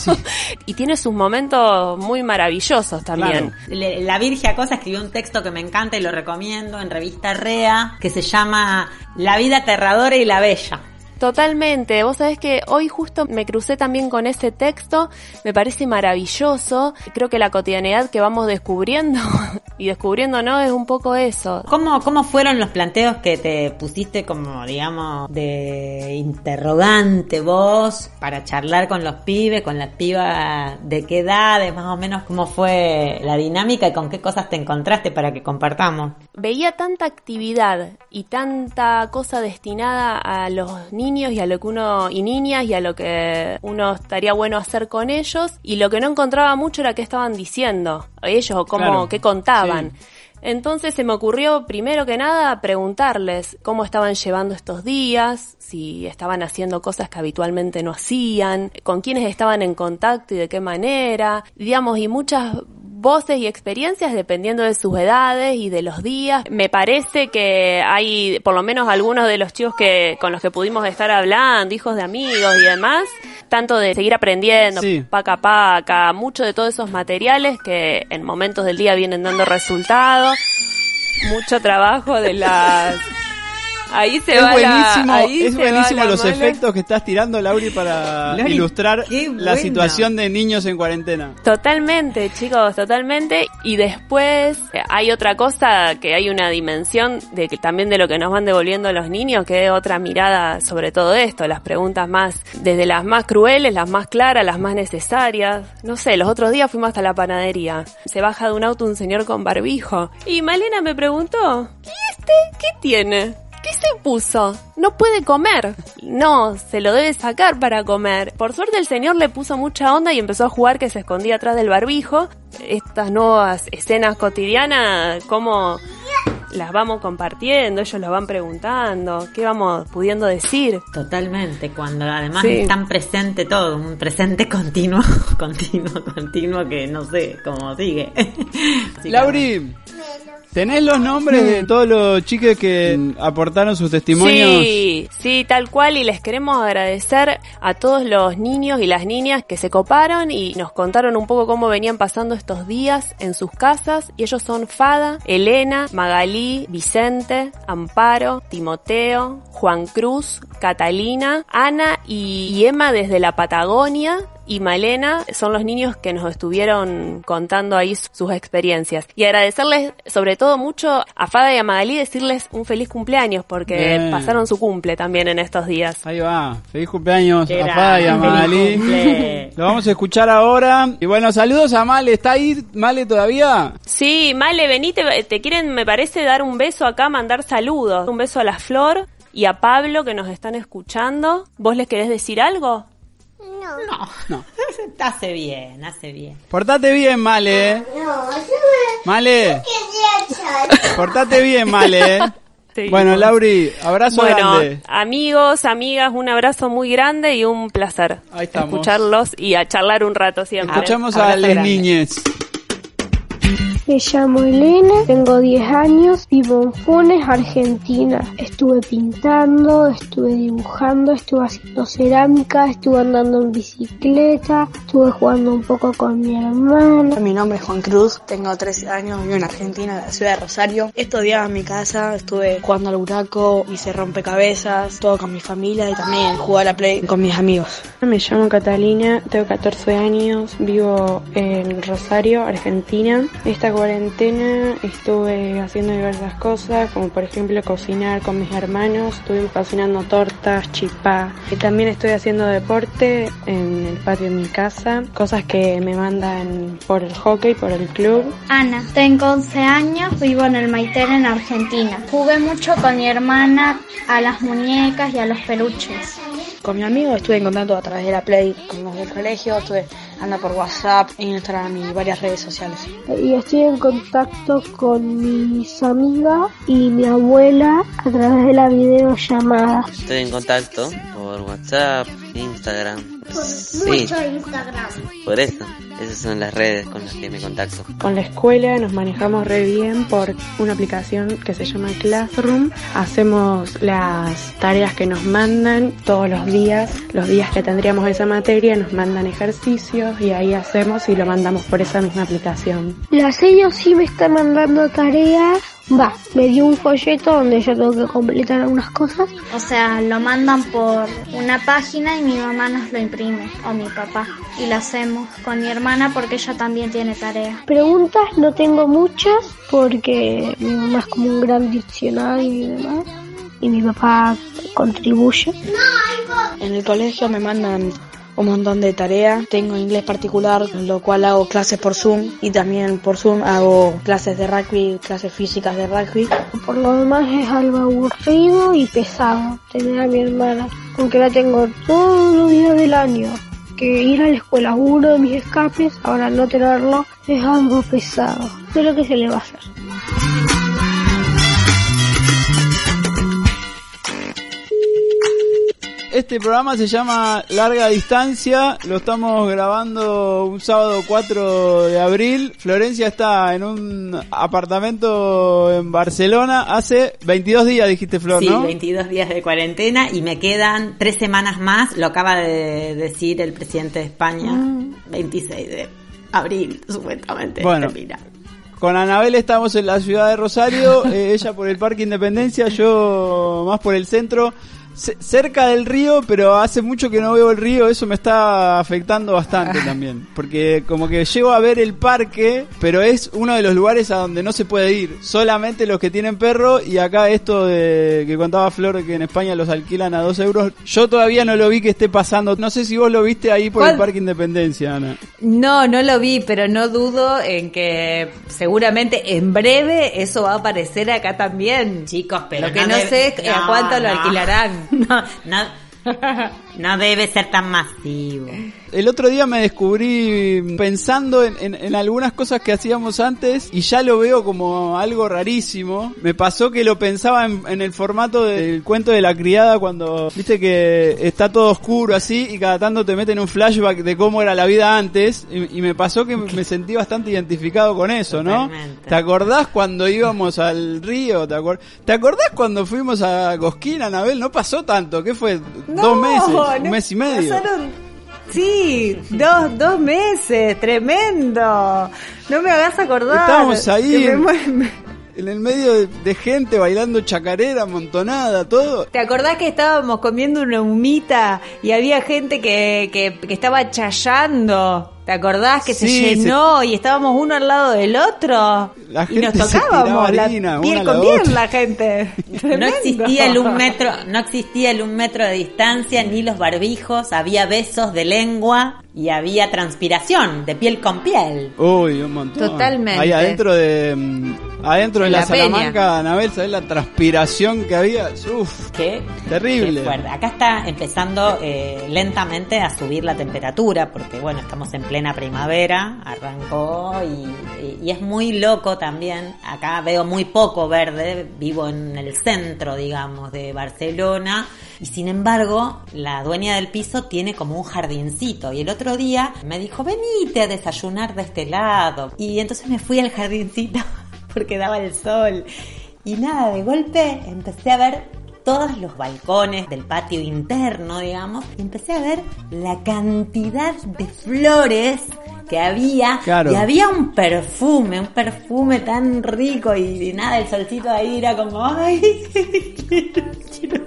y tiene sus momentos muy maravillosos también. La Virgia Cosa escribió un texto que me encanta y lo recomiendo en revista Rea, que se llama La vida aterradora y la bella. Totalmente. Vos sabés que hoy justo me crucé también con ese texto. Me parece maravilloso. Creo que la cotidianidad que vamos descubriendo y descubriendo no es un poco eso. ¿Cómo, ¿Cómo fueron los planteos que te pusiste como, digamos, de interrogante vos para charlar con los pibes, con las pibas de qué edades, más o menos cómo fue la dinámica y con qué cosas te encontraste para que compartamos? Veía tanta actividad y tanta cosa destinada a los niños y a lo que uno y niñas y a lo que uno estaría bueno hacer con ellos y lo que no encontraba mucho era qué estaban diciendo ellos o cómo Claro. qué contaban. Entonces se me ocurrió primero que nada preguntarles cómo estaban llevando estos días, si estaban haciendo cosas que habitualmente no hacían, con quiénes estaban en contacto y de qué manera, digamos, y muchas voces y experiencias dependiendo de sus edades y de los días. Me parece que hay por lo menos algunos de los chicos que con los que pudimos estar hablando, hijos de amigos y demás, tanto de seguir aprendiendo, Sí. paca paca, mucho de todos esos materiales que en momentos del día vienen dando resultados, mucho trabajo de las Ahí se es va la- buenísimo, ahí es se va buenísimo la los efectos que estás tirando, Lauri, para ilustrar la situación de niños en cuarentena. Totalmente, chicos, totalmente. Y después eh, hay otra cosa, que hay una dimensión de que también de lo que nos van devolviendo los niños, que es otra mirada sobre todo esto, las preguntas más, desde las más crueles, las más claras, las más necesarias. No sé, los otros días fuimos hasta la panadería. Se baja de un auto un señor con barbijo. Y Malena me preguntó, ¿y este qué tiene? ¿Qué se puso? No puede comer. No, se lo debe sacar para comer. Por suerte el señor le puso mucha onda y empezó a jugar que se escondía atrás del barbijo. Estas nuevas escenas cotidianas, cómo las vamos compartiendo, ellos lo van preguntando, qué vamos pudiendo decir. Totalmente, cuando además Sí. es tan presente todo, un presente continuo, continuo, continuo que no sé cómo sigue. Así que, Lauri, ¿tenés los nombres de todos los chiques que aportaron sus testimonios? Sí, sí, tal cual. Y les queremos agradecer a todos los niños y las niñas que se coparon y nos contaron un poco cómo venían pasando estos días en sus casas. Y ellos son Fada, Elena, Magalí, Vicente, Amparo, Timoteo, Juan Cruz, Catalina, Ana y, y Emma desde la Patagonia. Y Malena son los niños que nos estuvieron contando ahí sus experiencias. Y agradecerles sobre todo mucho a Fada y a Magalí, decirles un feliz cumpleaños porque Bien. pasaron su cumple también en estos días. Ahí va, feliz cumpleaños Qué a Fada y a Magalí. Lo vamos a escuchar ahora. Y bueno, saludos a Male. ¿Está ahí Male todavía? Sí, Male, vení, te, te quieren, me parece, dar un beso acá, mandar saludos. Un beso a la Flor y a Pablo que nos están escuchando. ¿Vos les querés decir algo? No, No. hace bien, hace bien. Portate bien, Male. No, yo Male, quería echar. portate bien, Male. Sí. Bueno, Lauri, abrazo Bueno, grande. amigos, amigas, un abrazo muy grande y un placer Ahí estamos. escucharlos y a charlar un rato siempre. Escuchamos a las grande. Me llamo Elena, tengo 10 años, vivo en Funes, Argentina. Estuve pintando, estuve dibujando, estuve haciendo cerámica, estuve andando en bicicleta, estuve jugando un poco con mi hermana. Mi nombre es Juan Cruz, tengo 13 años, vivo en Argentina, en la ciudad de Rosario. Estos días en mi casa estuve jugando al buraco, hice rompecabezas, todo con mi familia y también jugué a la play con mis amigos. Me llamo Catalina, tengo 14 años, vivo en Rosario, Argentina. Esta cuarentena estuve haciendo diversas cosas, como por ejemplo cocinar con mis hermanos, estuvimos cocinando tortas, chipá. Y también estoy haciendo deporte en el patio de mi casa, cosas que me mandan por el hockey, por el club. Ana, tengo 11 años, vivo en el Maiter en Argentina. Jugué mucho con mi hermana a las muñecas y a los peluches. Con mi amigo estuve en contacto a través de la play con los del colegio, estuve andando por WhatsApp, Instagram y varias redes sociales. Y estoy en contacto con mis amigas y mi abuela a través de la videollamada. Estoy en contacto por por WhatsApp, Instagram. Por Sí, mucho Instagram. por eso. Esas son las redes con las que me contacto. Con la escuela nos manejamos re bien por una aplicación que se llama Classroom. Hacemos las tareas que nos mandan todos los días. Los días que tendríamos esa materia nos mandan ejercicios y ahí hacemos y lo mandamos por esa misma aplicación. La sello sí me está mandando tareas. Va, me dio un folleto donde yo tengo que completar algunas cosas. O sea, lo mandan por una página y mi mamá nos lo imprime, o mi papá. Y lo hacemos con mi hermana porque ella también tiene tarea. Preguntas no tengo muchas porque mi mamá es como un gran diccionario y demás. Y mi papá contribuye. En el colegio me mandan un montón de tareas. Tengo inglés particular, lo cual hago clases por Zoom y también por Zoom hago clases de rugby, clases físicas de rugby. Por lo demás es algo aburrido y pesado tener a mi hermana, aunque la tengo todos los días del año. Que ir a la escuela es uno de mis escapes, ahora no tenerlo es algo pesado. Pero que se le va a hacer. Este programa se llama Larga Distancia, lo estamos grabando un sábado 4 de abril. Florencia está en un apartamento en Barcelona hace 22 días, dijiste Flor, Sí, ¿no? 22 días de cuarentena y me quedan tres semanas más, lo acaba de decir el presidente de España, 26 de abril, supuestamente. Bueno. termina. Con Anabel estamos en la ciudad de Rosario, eh, ella por el Parque Independencia, yo más por el centro, cerca del río, pero hace mucho que no veo el río, eso me está afectando bastante también, porque como que llego a ver el parque, pero es uno de los lugares a donde no se puede ir, solamente los que tienen perro y acá esto de que contaba Flor que en España los alquilan a dos euros, yo todavía no lo vi que esté pasando, no sé si vos lo viste ahí por el. Parque Independencia, Ana. No, no lo vi, pero no dudo en que seguramente en breve eso va a aparecer acá también. Chicos, pero Lo que no no, sé es a no, cuánto lo no. alquilarán. No, no, no debe ser tan masivo. El otro día me descubrí pensando en, en- en algunas cosas que hacíamos antes y ya lo veo como algo rarísimo. Me pasó que lo pensaba en, en el formato del cuento de la criada cuando viste que está todo oscuro así y cada tanto te meten un flashback de cómo era la vida antes y, y me pasó que me sentí bastante identificado con eso, ¿no? Totalmente. ¿Te acordás cuando íbamos al río? ¿Te, acor- ¿Te acordás cuando fuimos a Cosquín, Anabel? No pasó tanto, ¿qué fue? Dos meses, un mes y medio. pasaron- Sí, dos, dos meses, tremendo. No me hagas acordar. Estábamos ahí me me- En el medio de, de gente bailando chacarera, amontonada, todo. ¿Te acordás que estábamos comiendo una humita y había gente que, que, que estaba chayando? ¿Te acordás que Sí, se llenó y estábamos uno al lado del otro? La y nos se tocábamos tiraba la harina, piel la con piel otra. la gente. No existía el un metro, no existía el un metro de distancia ni los barbijos, había besos de lengua y había transpiración de piel con piel. Uy, un montón. Totalmente. Ahí adentro de. Adentro de la, la. Salamanca, Anabel, ¿sabés la transpiración que había? Uf, ¿Qué? terrible. Qué. Acá está empezando eh, lentamente a subir la temperatura porque bueno, estamos en plena primavera, arrancó y, y- y es muy loco también. Acá veo muy poco verde, vivo en el centro, digamos, de Barcelona y sin embargo la dueña del piso tiene como un jardincito y el otro día me dijo, venite a desayunar de este lado y entonces me fui al jardincito porque daba el sol. Y nada, de golpe empecé a ver todos los balcones del patio interno, digamos, y empecé a ver la cantidad de flores que había. Claro. Y había un perfume, un perfume tan rico y, y nada, el solcito ahí era como, ay, quiero, quiero,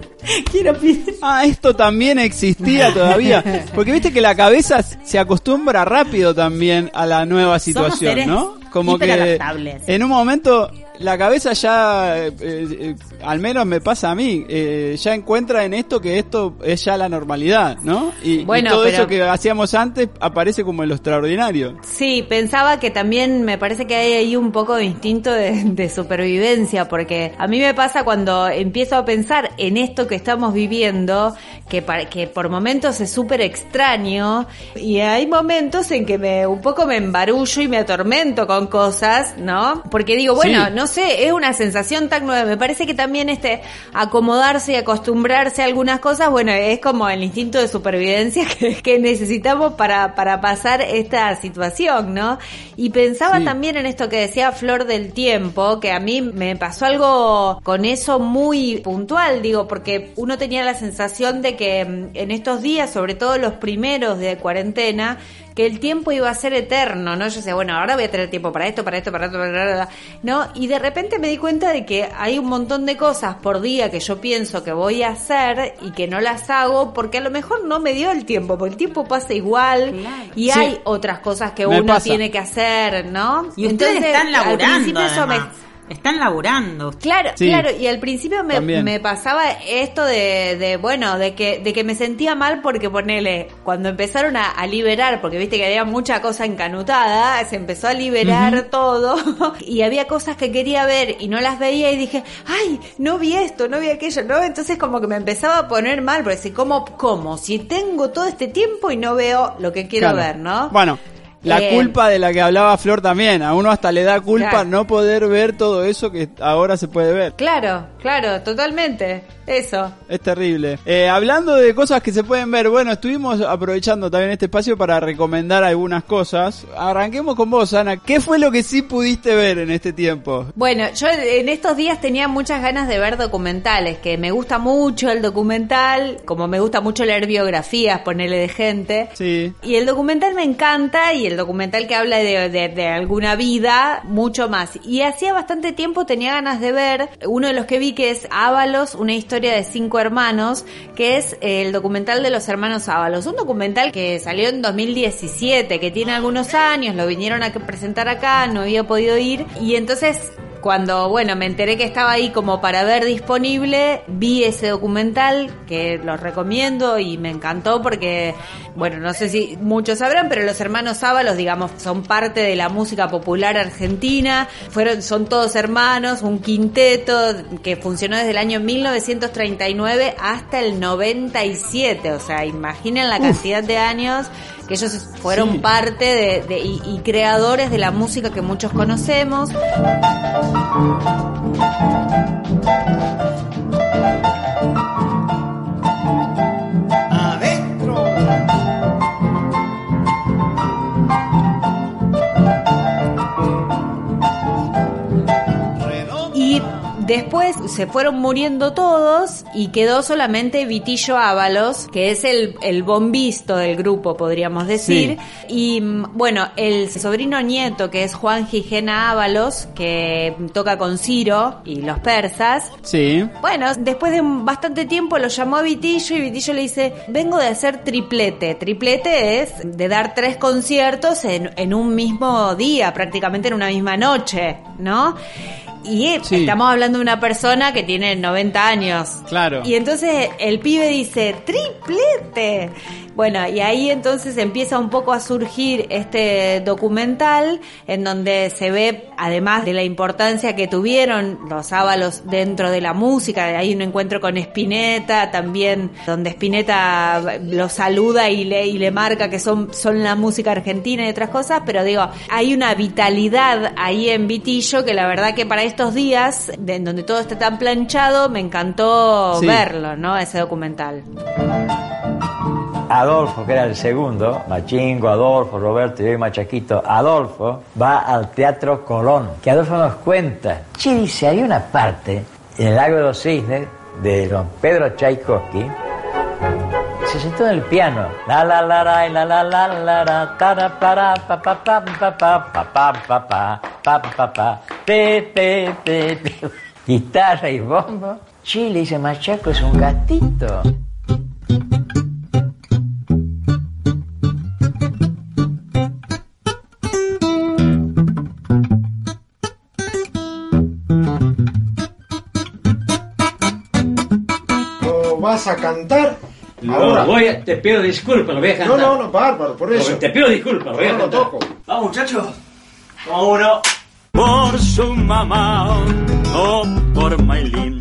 quiero Ah, esto también existía todavía. Porque viste que la cabeza se acostumbra rápido también a la nueva situación, seres ¿no? Como que en un momento la cabeza ya, eh, eh, al menos me pasa a mí, eh, ya encuentra en esto que esto es ya la normalidad, ¿no? Y, y Bueno, todo pero- eso que hacíamos antes aparece como en lo extraordinario. Sí, pensaba que también me parece que hay ahí un poco de instinto de, de supervivencia, porque a mí me pasa cuando empiezo a pensar en esto que estamos viviendo, que, pa- que por momentos es súper extraño, y hay momentos en que me un poco me embarullo y me atormento con cosas, ¿no? Porque digo, bueno, Sí. no no sé, es una sensación tan nueva. Me parece que también este acomodarse y acostumbrarse a algunas cosas, bueno, es como el instinto de supervivencia que, que necesitamos para, para pasar esta situación, ¿no? Y pensaba Sí. también en esto que decía Flor del Tiempo, que a mí me pasó algo con eso muy puntual, digo, porque uno tenía la sensación de que mm, en estos días, sobre todo los primeros de cuarentena, que el tiempo iba a ser eterno, ¿no? Yo decía, bueno, ahora voy a tener tiempo para esto, para esto, para esto, para esto, ¿no? Y de repente me di cuenta de que hay un montón de cosas por día que yo pienso que voy a hacer y que no las hago porque a lo mejor no me dio el tiempo, porque el tiempo pasa igual y Sí. hay otras cosas que Me uno pasa. tiene que hacer, ¿no? Y ustedes están al laburando, principio eso me- además. Están laburando. Claro, Sí, claro, y al principio me, me pasaba esto de, de, bueno, de que, de que me sentía mal porque ponele, cuando empezaron a, a liberar, porque viste que había mucha cosa encanutada, se empezó a liberar todo, y había cosas que quería ver y no las veía y dije, ay, no vi esto, no vi aquello, ¿no? Entonces como que me empezaba a poner mal, porque si, ¿cómo, cómo? Si tengo todo este tiempo y no veo lo que quiero Claro. ver, ¿no? Bueno, la Eh, culpa de la que hablaba Flor también. A uno hasta le da culpa Claro. no poder ver todo eso que ahora se puede ver. Claro, claro, totalmente, eso. Es terrible. Eh, hablando de cosas que se pueden ver, bueno, estuvimos aprovechando también este espacio para recomendar algunas cosas. Arranquemos con vos, Ana. ¿Qué fue lo que sí pudiste ver en este tiempo? Bueno, yo en estos días tenía muchas ganas de ver documentales, que me gusta mucho el documental, como me gusta mucho leer biografías, ponerle de gente. Sí. Y el documental me encanta y el documental que habla de, de- de alguna vida, mucho más. Y hacía bastante tiempo tenía ganas de ver uno de los que vi que es Ábalos, una historia de cinco hermanos, que es el documental de los hermanos Ábalos. Un documental que salió en 2017, que tiene algunos años, lo vinieron a presentar acá, no había podido ir. Y entonces cuando, bueno, me enteré que estaba ahí como para ver disponible, vi ese documental que los recomiendo y me encantó porque, bueno, no sé si muchos sabrán, pero los hermanos Ábalos, digamos, son parte de la música popular argentina, fueron, son todos hermanos, un quinteto que funcionó desde el año 1939 hasta el 97, o sea, imaginen la cantidad de años que ellos fueron Sí. parte de, de- y, y creadores de la música que muchos conocemos. Después se fueron muriendo todos y quedó solamente Vitillo Ábalos, que es el, el bombisto del grupo, podríamos decir. Y mm, bueno, el sobrino nieto, que es Juan Gijena Ábalos, que toca con Ciro y los persas. Sí. Bueno, después de bastante tiempo lo llamó a Vitillo y Vitillo le dice, vengo de hacer triplete. Triplete es de dar tres conciertos en, en un mismo día, prácticamente en una misma noche, ¿no? Y Sí. estamos hablando de una persona que tiene 90 años. Claro. Y entonces el pibe dice, triplete. Bueno, y ahí entonces empieza un poco a surgir este documental en donde se ve, además de la importancia que tuvieron los ábalos dentro de la música, hay un encuentro con Spinetta también, donde Spinetta lo saluda y le, y le marca que son, son la música argentina y otras cosas, pero digo, hay una vitalidad ahí en Vitillo que la verdad que para estos días, en donde todo está tan planchado, me encantó Sí. verlo, ¿no? Ese documental. Adolfo, que era el segundo, Machingo, Adolfo, Roberto y yo Machaquito, Adolfo va al Teatro Colón, que Adolfo nos cuenta. Che, dice, hay una parte en el Lago de los Cisnes de don Pedro Tchaikovsky, se sentó en el piano, la la la la la la la la la tara para pa pa pa pa pa pa pa pa pa pa pa pa pe pe pe pe guitarra y bombo. Chile dice Machaco es un gatito. Vas a cantar? No, Ahora. voy a- te pido disculpas, lo voy a No, cantar. no, no, bárbaro, por eso. Te pido disculpas, lo voy a No lo cantar. toco. Vamos, muchachos. Vamos, uno. por su mamá o por Maylin.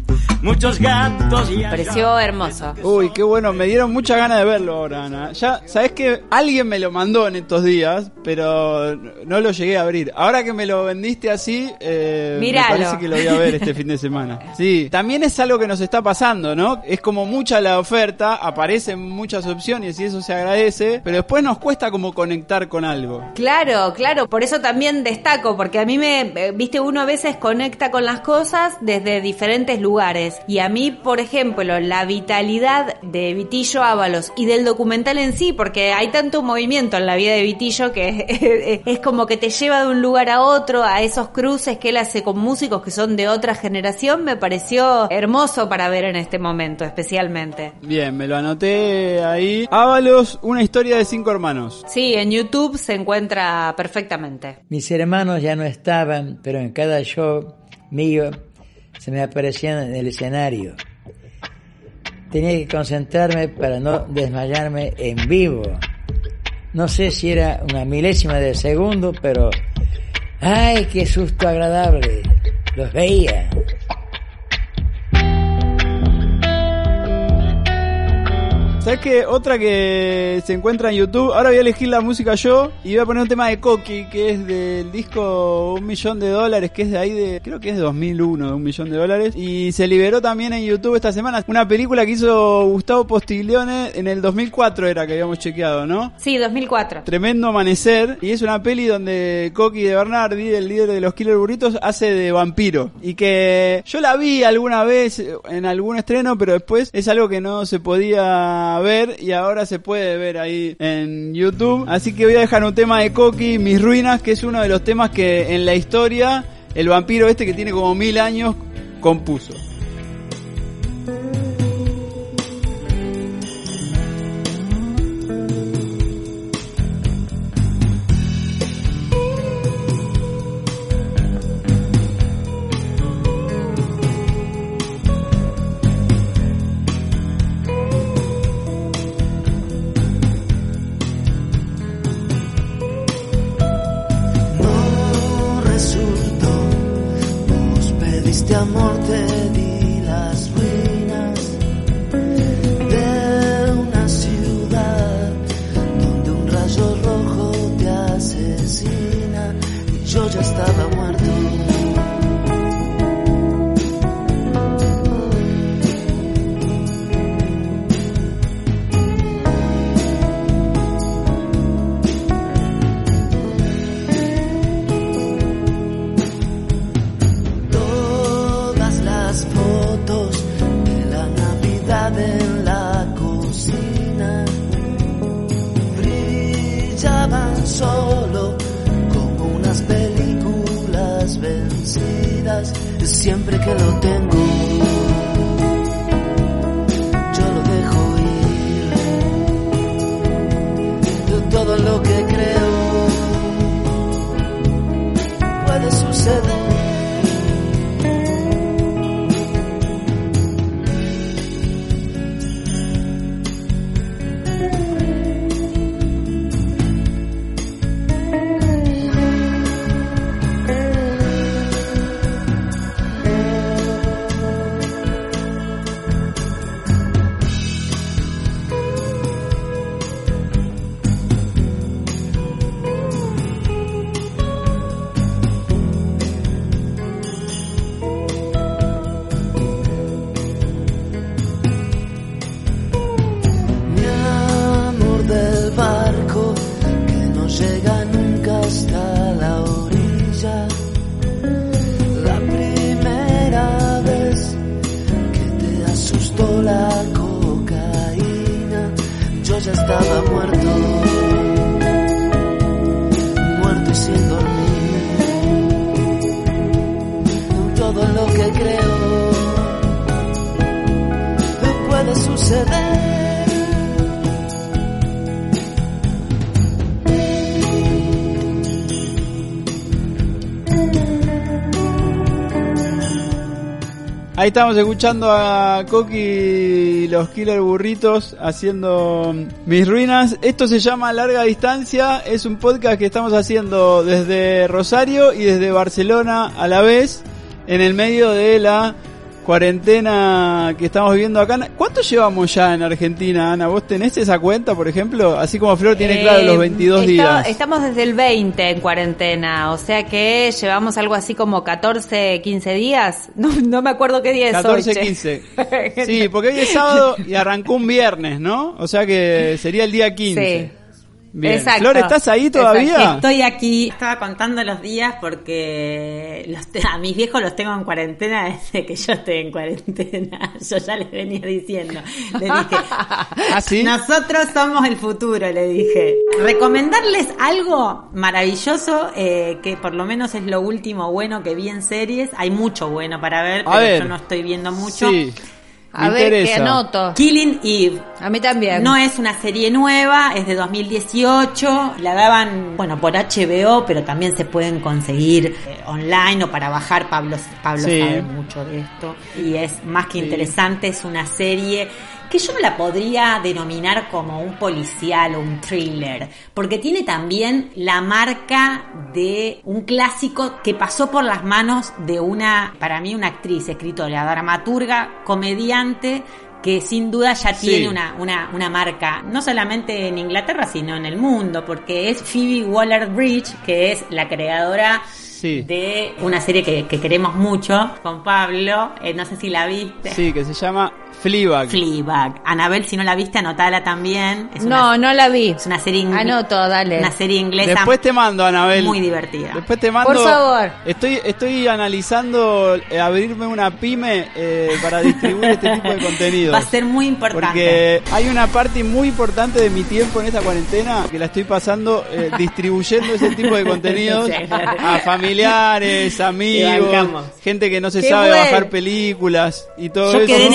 Muchos gatos y Pareció hermoso. Uy, qué bueno, me dieron mucha ganas de verlo ahora, Ana. Ya, sabes que alguien me lo mandó en estos días, pero no lo llegué a abrir. Ahora que me lo vendiste así, eh, me parece que lo voy a ver este fin de semana. Sí, también es algo que nos está pasando, ¿no? Es como mucha la oferta, aparecen muchas opciones y eso se agradece, pero después nos cuesta como conectar con algo. Claro, claro, por eso también destaco, porque a mí me, eh, viste, uno a veces conecta con las cosas desde diferentes lugares. Y a mí, por ejemplo, la vitalidad de Vitillo Ábalos y del documental en sí, porque hay tanto movimiento en la vida de Vitillo que es como que te lleva de un lugar a otro, a esos cruces que él hace con músicos que son de otra generación, me pareció hermoso para ver en este momento, especialmente. Bien, me lo anoté ahí. Ábalos, una historia de cinco hermanos. Sí, en YouTube se encuentra perfectamente. Mis hermanos ya no estaban, pero en cada show mío se me aparecían en el escenario. Tenía que concentrarme para no desmayarme en vivo. No sé si era una milésima de segundo, pero ¡ay, qué susto agradable! Los veía. ¿Sabes qué? Otra que se encuentra en YouTube. Ahora voy a elegir la música yo y voy a poner un tema de Coqui, que es del disco Un Millón de Dólares, que es de ahí de. Creo que es de 2001, de Un Millón de Dólares. Y se liberó también en YouTube esta semana. Una película que hizo Gustavo Postiglione en el 2004, era que habíamos chequeado, ¿no? Sí, 2004. Tremendo Amanecer. Y es una peli donde Coqui de Bernardi, el líder de los Killer Burritos, hace de vampiro. Y que yo la vi alguna vez en algún estreno, pero después es algo que no se podía ver y ahora se puede ver ahí en YouTube. Así que voy a dejar un tema de Coqui, Mis Ruinas, que es uno de los temas que en la historia el vampiro este que tiene como mil años compuso. Ahí estamos escuchando a Coqui los Killer Burritos haciendo Mis Ruinas. Esto se llama Larga Distancia. Es un podcast que estamos haciendo desde Rosario y desde Barcelona a la vez, en el medio de la cuarentena que estamos viviendo acá. ¿Cuánto llevamos ya en Argentina, Ana? ¿Vos tenés esa cuenta, por ejemplo? Así como Flor tiene claro los Eh, 22 está- días. Estamos desde el 20 en cuarentena, o sea que llevamos algo así como 14, 15 días. No, no me acuerdo qué día es 14, hoy, che. 15. Sí, porque hoy es sábado y arrancó un viernes, ¿no? O sea que sería el día 15. Sí. Bien. Exacto. Flor, ¿estás ahí todavía? Estoy aquí. Estaba contando los días porque los te- a mis viejos los tengo en cuarentena desde que yo estoy en cuarentena. Yo ya les venía diciendo. Les dije, ¿Ah, sí? nosotros somos el futuro, le dije. Recomendarles algo maravilloso, eh, que por lo menos es lo último bueno que vi en series. Hay mucho bueno para ver, A pero ver. yo no estoy viendo mucho. Sí. A Me ver, que interesa. anoto. Killing Eve. A mí también. No es una serie nueva, es de 2018. La daban, bueno, por HBO, pero también se pueden conseguir eh, online o para bajar. Pablo, Pablo Sí. sabe mucho de esto. Y es más que interesante, es una serie que yo no la podría denominar como un policial o un thriller, porque tiene también la marca de un clásico que pasó por las manos de una, para mí, una actriz, escritora, dramaturga, comediante, que sin duda ya Sí. tiene una, una, una marca, no solamente en Inglaterra, sino en el mundo, porque es Phoebe Waller-Bridge, que es la creadora Sí. de una serie que, que queremos mucho con Pablo, eh, no sé si la viste. Sí, que se llama Fleabag. Fleabag. Anabel, si no la viste, anotala también. Es No, una, no la vi. es una serie ingle- Anoto, dale. Una serie inglesa Después te mando, Anabel. muy divertida. Después te mando. Por favor. Estoy, estoy analizando eh, abrirme una pyme eh, para distribuir este tipo de contenidos. Va a ser muy importante. Porque hay una parte muy importante de mi tiempo en esta cuarentena que la estoy pasando eh, distribuyendo ese tipo de contenidos a familiares, amigos, gente que no se Qué sabe bueno. bajar películas y todo Yo eso. quedé en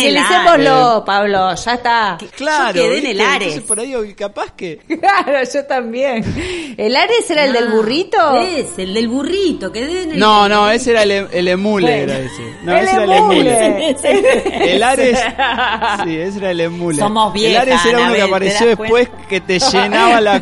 el Utilicémoslo, Pablo, ya está. Claro, Yo quedé en el Ares. Entonces por ahí capaz que Claro, yo también. ¿El Ares era el del No, burrito? Es, el del burrito, quedé en el... No, no, ese era el, em- el emule, Bueno. era ese. No, El ese era el emule. El Ares, sí, ese era el emule. Somos El viejas, Ares era uno que Anabel, ¿te apareció después que te llenaba la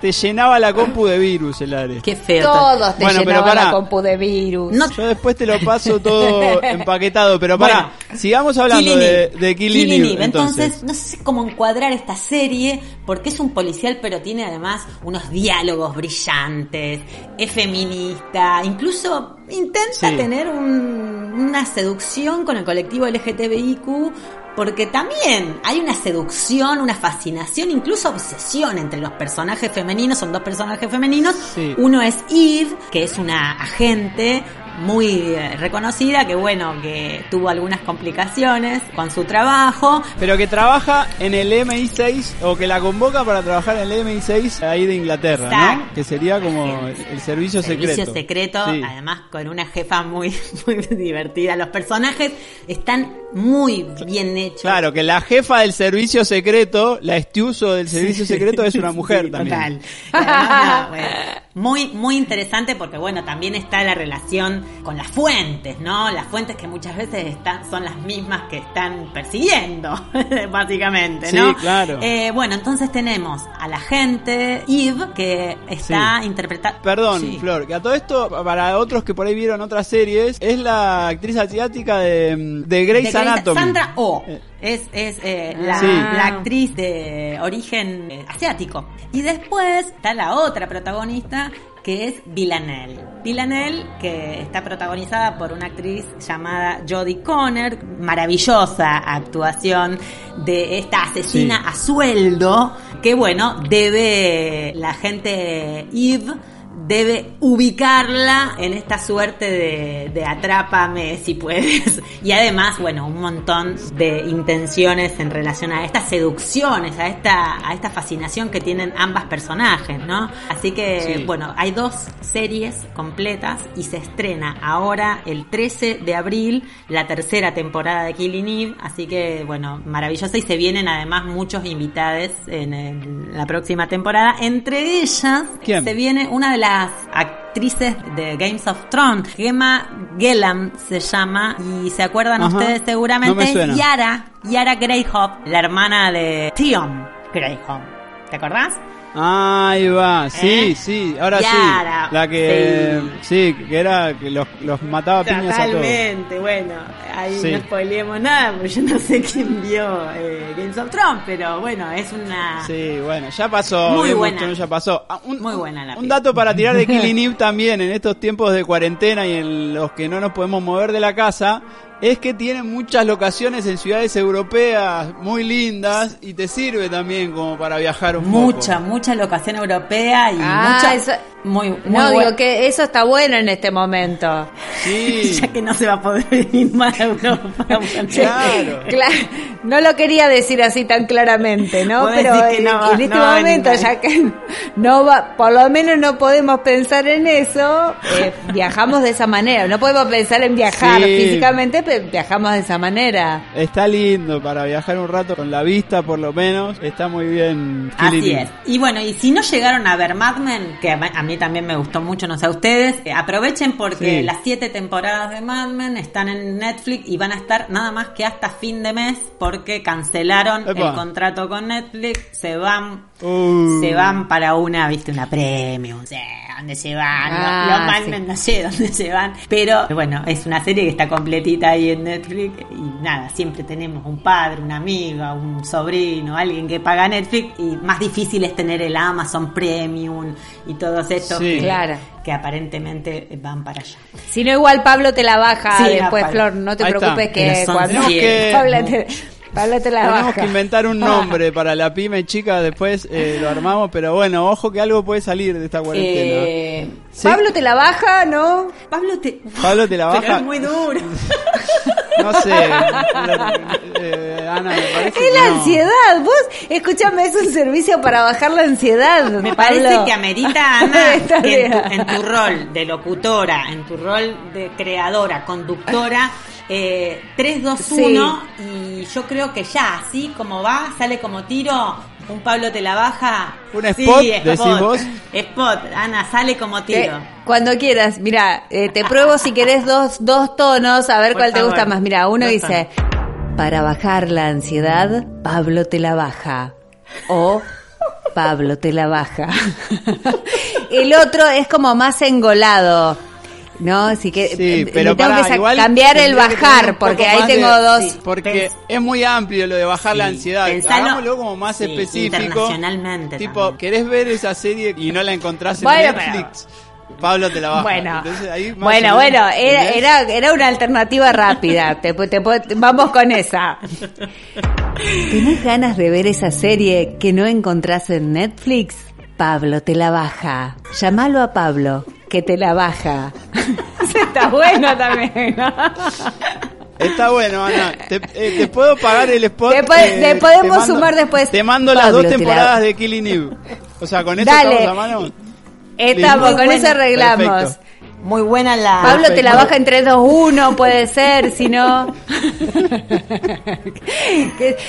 te llenaba la compu de virus el Ares. Qué feo. Todos te Bueno, pero llenaban pará. la compu de virus. No, Yo después te lo paso todo empaquetado, pero pará, sigamos hablando de. De Killing, Killing Eve, Eve. entonces. Entonces, no sé cómo encuadrar esta serie, porque es un policial, pero tiene además unos diálogos brillantes, es feminista, incluso intenta Sí. tener un- una seducción con el colectivo LGTBIQ, porque también hay una seducción, una fascinación, incluso obsesión entre los personajes femeninos, son dos personajes femeninos, Sí. uno es Eve, que es una agente muy eh, reconocida, que bueno, que tuvo algunas complicaciones con su trabajo. Pero que trabaja en el MI6 o que la convoca para trabajar en el MI6 ahí de Inglaterra, ¿no? Que sería como el, el servicio secreto. Servicio secreto, Sí. además con una jefa muy, muy divertida. Los personajes están muy bien hechos. Claro, que la jefa del servicio secreto, la estiuso del servicio secreto es una mujer Sí, también. total. Además, no, bueno, muy, muy interesante porque, bueno, también está la relación con las fuentes, ¿no? Las fuentes que muchas veces están, son las mismas que están persiguiendo, básicamente, ¿no? Sí, claro. Eh, bueno, entonces tenemos a la gente, Eve, que está interpretada. Perdón, Sí. Flor, que a todo esto, para otros que por ahí vieron otras series, es la actriz asiática de, de Grey's de Grey's- Anatomy. Sandra Oh. Eh. Es, es eh, la, Sí. la actriz de origen eh, asiático. Y después está la otra protagonista que es Villanelle. Villanelle, que está protagonizada por una actriz llamada Jodie Conner, maravillosa actuación de esta asesina Sí. a sueldo, que bueno, debe la gente Eve debe ubicarla en esta suerte de, de atrápame si puedes. Y además, bueno, un montón de intenciones en relación a estas seducciones, a esta, a esta fascinación que tienen ambas personajes, ¿no? Así que, Sí. bueno, hay dos series completas y se estrena ahora el 13 de abril la tercera temporada de Killing Eve. Así que, bueno, maravillosa. Y se vienen además muchos invitados en el- la próxima temporada. Entre ellas, ¿Quién? se viene una de las actrices de Games of Thrones, Gemma Gellam se llama, y se acuerdan Ajá. ustedes seguramente. Yara, Yara la hermana de Theon Greyhoff. ¿Te acordás? Ahí va, sí, ¿Eh? sí, ahora Yara, sí. La que, sí. que era que los, los mataba a piñas a todos. Totalmente, bueno, ahí Sí. no spoileemos nada, porque yo no sé quién vio eh, Games of Thrones, pero bueno, es una... Sí, bueno, ya pasó. Muy buena. Ya pasó. Ah, un, Muy buena la un dato para tirar de Killing Eve también en estos tiempos de cuarentena y en los que no nos podemos mover de la casa. Es que tiene muchas locaciones en ciudades europeas muy lindas y te sirve también como para viajar un Mucha, mucha locación europea y Ah, mucha... eso- muy, muy No, digo que eso está bueno en este momento. Sí. ya que no se va a poder ir más a Europa. Claro. Claro, no lo quería decir así tan claramente, ¿no? Pero en, no va- en este no momento, ya que no va, por lo menos no podemos pensar en eso, eh, viajamos de esa manera. No podemos pensar en viajar Sí. físicamente, viajamos de esa manera. Está lindo para viajar un rato con la vista, por lo menos. Está muy bien. Así es. Y bueno, y si no llegaron a ver Mad Men, que a mí también me gustó mucho, no sé a ustedes, eh, aprovechen porque Sí. las siete temporadas de Mad Men están en Netflix y van a estar nada más que hasta fin de mes porque cancelaron Epa. el contrato con Netflix, se van Uh. se van para una, viste, una premium, ¿dónde se van? Ah, los Mad sí. Men no sé dónde se van, pero bueno, es una serie que está completita ahí en Netflix y nada, siempre tenemos un padre, una amiga, un sobrino, alguien que paga Netflix y más difícil es tener el Amazon Premium y todos estos Sí. que, Claro. que aparentemente van para allá. Si no, igual Pablo te la baja Sí, después, Pablo. Flor. No te Ahí preocupes está. que cuando que- Pablo te, Pablo te la Tenemos baja. que inventar un nombre para la pyme chica, después eh, lo armamos, pero bueno, ojo que algo puede salir de esta cuarentena. Eh, Sí. Pablo te la baja, ¿no? Pablo te... Pablo te la Pero baja. es muy duro. No sé, eh, Ana, me parece Es que la no. ansiedad. Vos, escúchame, es un servicio para bajar la ansiedad. Me parece que amerita, Ana, en tu, en tu rol de locutora, en tu rol de creadora, conductora, eh, 3, 2, Sí. 1, y yo creo que ya, así como va, sale como tiro, un Pablo te la baja. ¿Un Sí, spot, vos? Spot, Ana, sale como Eh, tiro. cuando quieras, mira, eh, te pruebo si querés dos, dos tonos, a ver Por cuál te gusta más. Mira, uno dice, para bajar la ansiedad, Pablo te la baja. O Pablo te la baja. El otro es como más engolado. ¿No? Así que Sí, eh, pero le tengo pará, que igual cambiar el bajar, porque ahí de- tengo dos. sí. Porque Pens- es muy amplio lo de bajar la ansiedad. pensalo- Hagámoslo como más sí, específico. internacionalmente Tipo, también. ¿querés ver esa serie y no la encontrás en Bueno, Netflix? Pablo te la baja. Bueno, Entonces, ahí más o bueno, menos, bueno, era, era, era una alternativa rápida. Te, te- vamos con esa. ¿Tenés ganas de ver esa serie que no encontrás en Netflix? Pablo te la baja. Llámalo a Pablo, que te la baja. Está bueno también. ¿no? Está bueno, Ana. Te, eh, te puedo pagar el spot. Te po- eh, te podemos te mando- sumar después. Te mando las dos la- temporadas de Killing Eve. O sea, con eso Dale. estamos a mano. Estamos, Listo. con eso arreglamos. Perfecto. Muy buena la... Pablo te la baja en 3, 2, 1, puede ser, si no.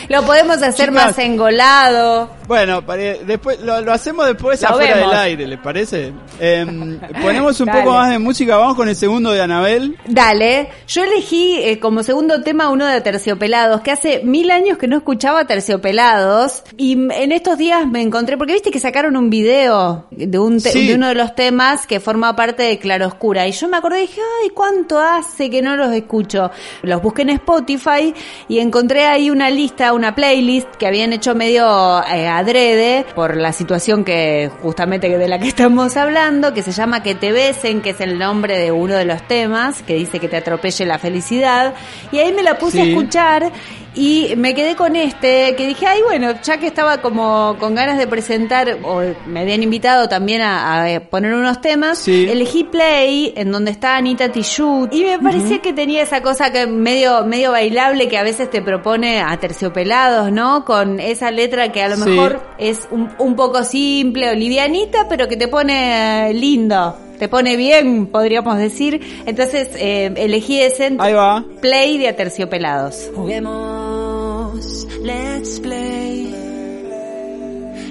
Lo podemos hacer Chicas. más engolado. Bueno, después lo, lo hacemos después Lo afuera vemos. del aire, ¿les parece? Em, ponemos un Dale. poco más de música, vamos con el segundo de Anabel. Dale, yo elegí eh, como segundo tema uno de Terciopelados, que hace mil años que no escuchaba Terciopelados, y en estos días me encontré, porque viste que sacaron un video de, un te- Sí. de uno de los temas que forma parte de Y yo me acordé y dije, ay, ¿cuánto hace que no los escucho? Los busqué en Spotify y encontré ahí una lista, una playlist que habían hecho medio eh, adrede por la situación que justamente de la que estamos hablando, que se llama Que te besen, que es el nombre de uno de los temas, que dice que te atropelle la felicidad. Y ahí me la puse a escuchar y me quedé con este, que dije, ay, bueno, ya que estaba como con ganas de presentar, o me habían invitado también a, a poner unos temas, Sí. elegí Play, en donde está Anita Tijoux, y me parecía que tenía esa cosa que medio, medio bailable que a veces te propone a terciopelados, ¿no? Con esa letra que a lo Sí. mejor es un, un poco simple o livianita, pero que te pone eh, lindo. Te pone bien, podríamos decir. Entonces eh, elegí ese Ahí va. play de Aterciopelados. Juguemos, let's play.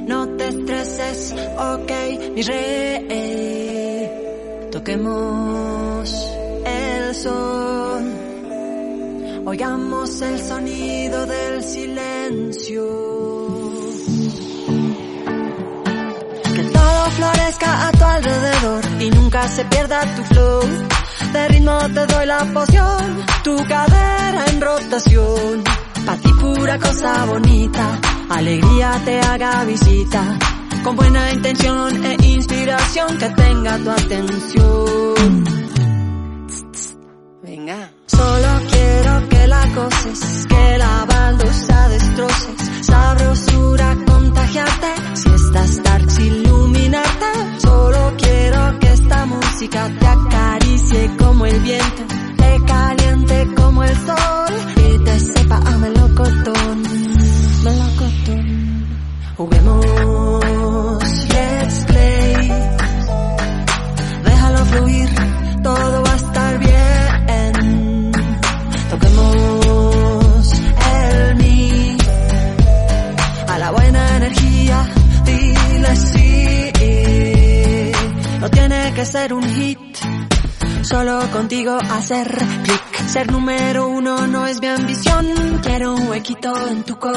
No te estreses, ok, mi rey. Toquemos el son. Oigamos el sonido del silencio. Aparezca a tu alrededor y nunca se pierda tu flow. De ritmo te doy la poción, tu cadera en rotación. Pa' ti pura cosa bonita, alegría te haga visita. Con buena intención e inspiración que tenga tu atención. En tu corazón.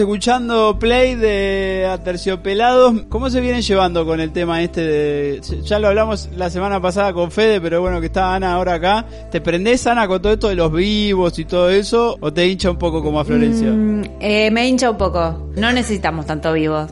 Escuchando Play de Aterciopelados. ¿Cómo se vienen llevando con el tema este de... Ya lo hablamos la semana pasada con Fede, pero bueno, que está Ana ahora acá. ¿Te prendés, Ana, con todo esto de los vivos y todo eso? ¿O te hincha un poco como a Florencia? Mm, eh, me hincha un poco. No necesitamos tanto vivos.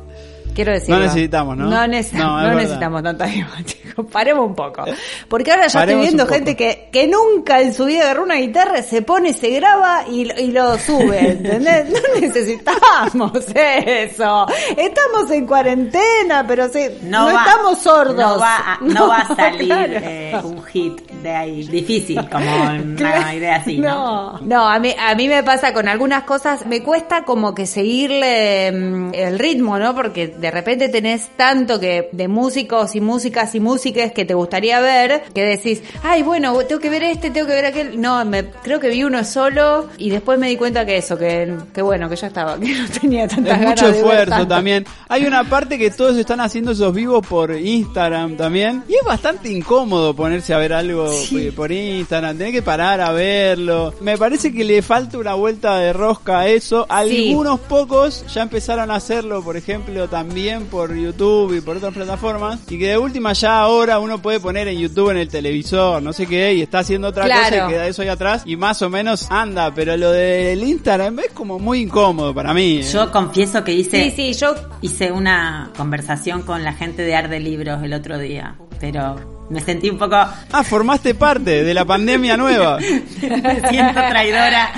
Quiero decir. No necesitamos, ¿no? No, neces- No, necesitamos tanto vivos, chicos. Paremos un poco. Porque ahora ya Paremos estoy viendo gente que, que nunca en su vida agarró una guitarra, se pone, se graba y, lo- y lo sube. ¿Entendés? No necesitamos eso. Estamos en cuarentena, pero sí, no, va- estamos sordos. No va a, no va a salir claro. eh, un hit de ahí. Difícil, como una idea así, ¿no? No, no, a mí, a mí me pasa con algunas cosas, me cuesta como que seguirle mm, el ritmo, ¿no? Porque de repente tenés tanto que de músicos y músicas y músicas que te gustaría ver, que decís, ay, bueno, tengo que ver este, tengo que ver aquel. No, me, creo que vi uno solo y después me di cuenta que eso, que, que bueno, que ya estaba, que no tenía tantas Es ganas mucho de esfuerzo también. Hay una parte que todos están haciendo esos vivos por Instagram también. Y es bastante incómodo ponerse a ver algo por Instagram. Tenés que parar a verlo. Me parece que le falta una vuelta de rosca a eso. Algunos pocos ya empezaron a hacerlo, por ejemplo, también por YouTube y por otras plataformas. Y que de última ya ahora uno puede poner en YouTube en el televisor, no sé qué, y está haciendo otra cosa y queda eso ahí atrás. Y más o menos anda. Pero lo del Instagram es como muy incómodo para mí. ¿eh? Yo confieso que hice, Sí, sí, yo hice una conversación con la gente de Arde Libros el otro día, pero me sentí un poco... Ah, formaste parte de la pandemia nueva. me siento traidora,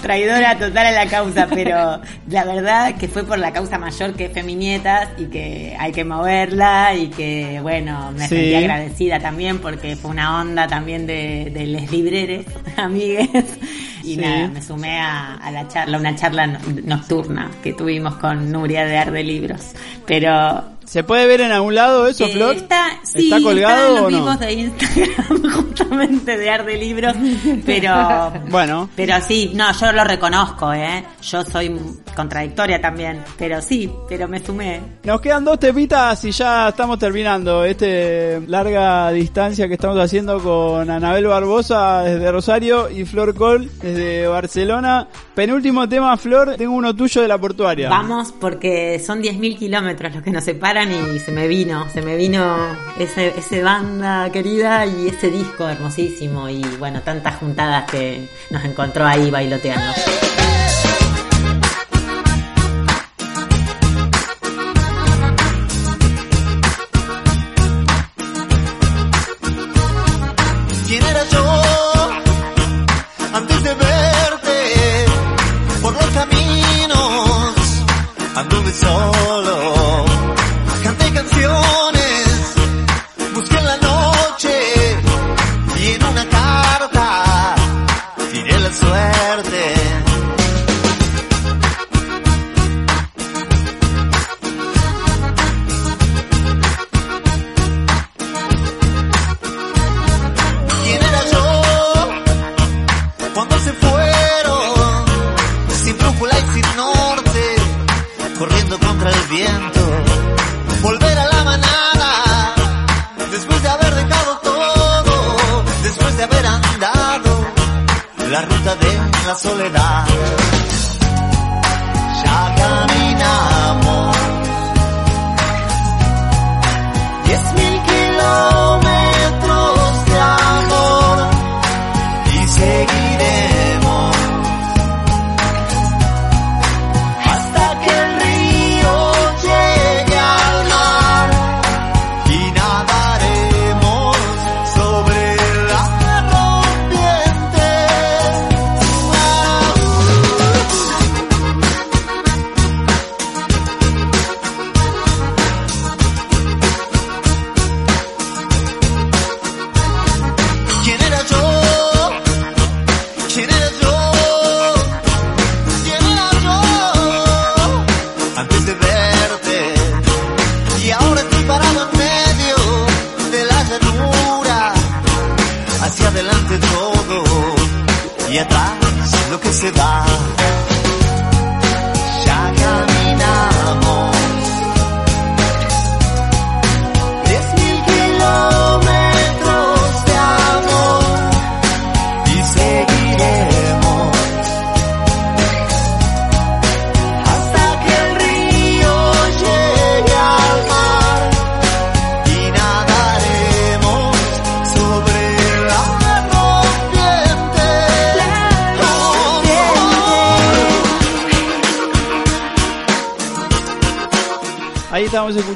traidora total a la causa, pero la verdad que fue por la causa mayor que es Feminietas y que hay que moverla y que, bueno, me Sí. sentí agradecida también porque fue una onda también de, de les libreres, amigues. Y Sí. nada, me sumé a, a la charla, una charla no- nocturna que tuvimos con Nuria de Arde Libros. Pero ¿Se puede ver en algún lado eso, Eh, Flor? Está, sí, ¿Está colgado en los no? vivos de Instagram justamente de Arde Libros, pero Bueno, pero sí, no, yo lo reconozco, eh. Yo soy contradictoria también, pero sí, pero me sumé. nos quedan dos tepitas y ya estamos terminando este larga distancia que estamos haciendo con Anabel Barbosa desde Rosario y Flor Col desde Barcelona. Penúltimo tema, Flor, tengo uno tuyo de la portuaria. Vamos porque son 10.000 kilómetros los que nos separan y se me vino, se me vino ese, ese banda querida y ese disco hermosísimo y bueno, tantas juntadas que nos encontró ahí bailoteando.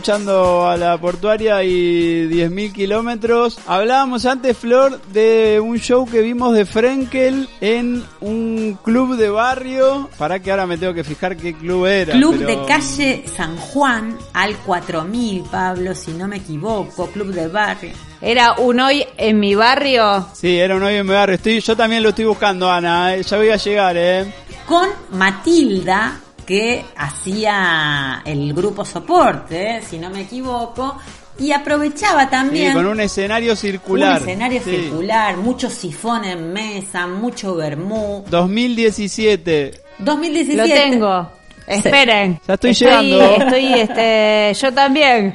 Escuchando a la portuaria y 10.000 kilómetros. Hablábamos antes, Flor, de un show que vimos de Frenkel en un club de barrio. Para que ahora me tengo que fijar qué club era. Club pero- de calle San Juan al 4000, Pablo, si no me equivoco, club de barrio. Era un hoy en mi barrio. Sí, era un hoy en mi barrio. Estoy, yo también lo estoy buscando, Ana. eh, Ya voy a llegar, ¿eh? Con Matilda, que hacía el grupo soporte, si no me equivoco, y aprovechaba Sí, también con un escenario circular. un escenario Sí. circular, mucho sifón en mesa, mucho vermú. 2017. 2017. Lo tengo. Esperen. Ya estoy llegando. Estoy, este, yo también.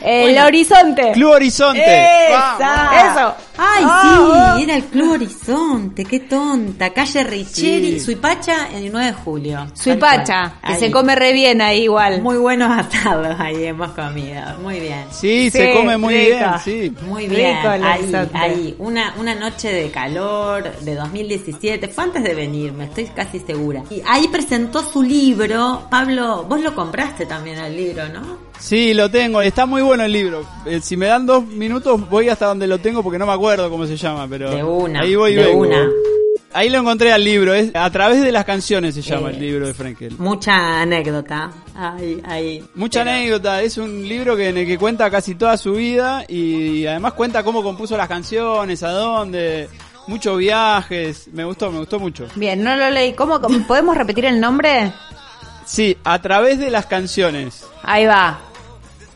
El. Horizonte. Club Horizonte. ¡Esa! Eso. Ay, Ah, sí, era el Club Horizonte, qué tonta. Calle Richeri, Sí. Suipacha, el 9 de julio. Suipacha, que Ahí. se come re bien ahí igual. Muy buenos asados ahí hemos comido, muy bien. Sí, se come muy rico. bien, sí. Muy bien, Rico ahí, ahí. Una, una noche de calor de 2017, fue antes de venirme, estoy casi segura. Y ahí presentó su libro, Pablo, vos lo compraste también el libro, ¿no? Sí, lo tengo. Está muy bueno el libro. Eh, si me dan dos minutos, voy hasta donde lo tengo porque no me acuerdo cómo se llama. Pero De una, ahí voy y de vengo. una. Ahí lo encontré al libro. Es a través de las canciones se llama Eh, el libro de Frenkel. Mucha anécdota. Ahí, ahí. Mucha anécdota. Es un libro que en el que cuenta casi toda su vida y además cuenta cómo compuso las canciones, a dónde, muchos viajes. Me gustó, me gustó mucho. Bien, no lo leí. ¿Cómo, cómo- podemos repetir el nombre? Sí, a través de las canciones. Ahí va.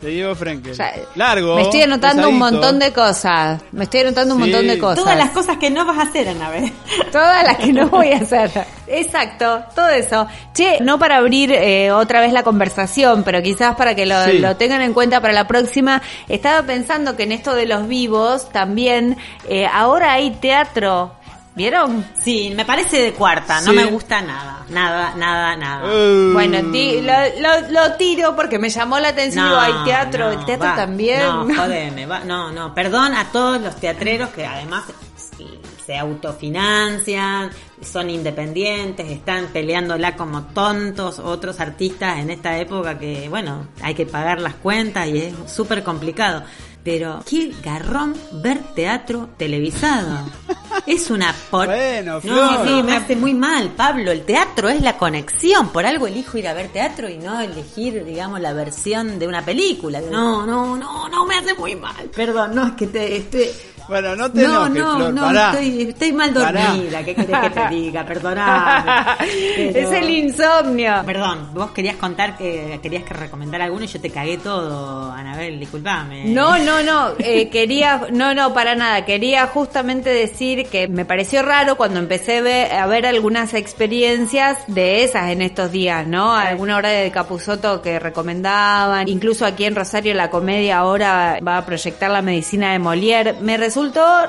De Diego Frenkel. Largo. Me estoy anotando un montón de cosas. Me estoy anotando un Sí. montón de cosas. Todas las cosas que no vas a hacer, Anabel. Todas las que no voy a hacer. Exacto, todo eso. Che, no para abrir eh, otra vez la conversación, pero quizás para que lo, Sí. lo tengan en cuenta para la próxima. Estaba pensando que en esto de los vivos también, eh, ahora hay teatro. ¿Vieron? Sí, me parece de cuarta, no Sí. me gusta nada. Nada, nada, nada. Uh. Bueno, ti- lo, lo- lo tiro porque me llamó la atención. Digo, hay teatro, no, el teatro va. también. No, jodeme, va. no, no, perdón a todos los teatreros que además se autofinancian, son independientes, están peleándola como tontos otros artistas en esta época que, bueno, hay que pagar las cuentas y es súper complicado. Pero qué garrón ver teatro televisado. Es una por... Bueno, No, Flor. sí, me hace muy mal, Pablo. El teatro es la conexión. Por algo elijo ir a ver teatro y no elegir, digamos, la versión de una película. No, no, no, no, me hace muy mal. Perdón, no, es que te estoy... Bueno, no te No, enojes, no, Flor, no, pará. estoy, estoy mal Pará. dormida. ¿Qué querés que te diga? Perdóname. Es el insomnio. Perdón, vos querías contar que querías que recomendar alguno y yo te cagué todo, Anabel, disculpame. No, no, no, eh, quería, no, no, para nada, quería justamente decir que me pareció raro cuando empecé a ver, a ver algunas experiencias de esas en estos días, ¿no? Alguna hora de Capuzoto que recomendaban, incluso aquí en Rosario la comedia ahora va a proyectar la medicina de Molière, me resultó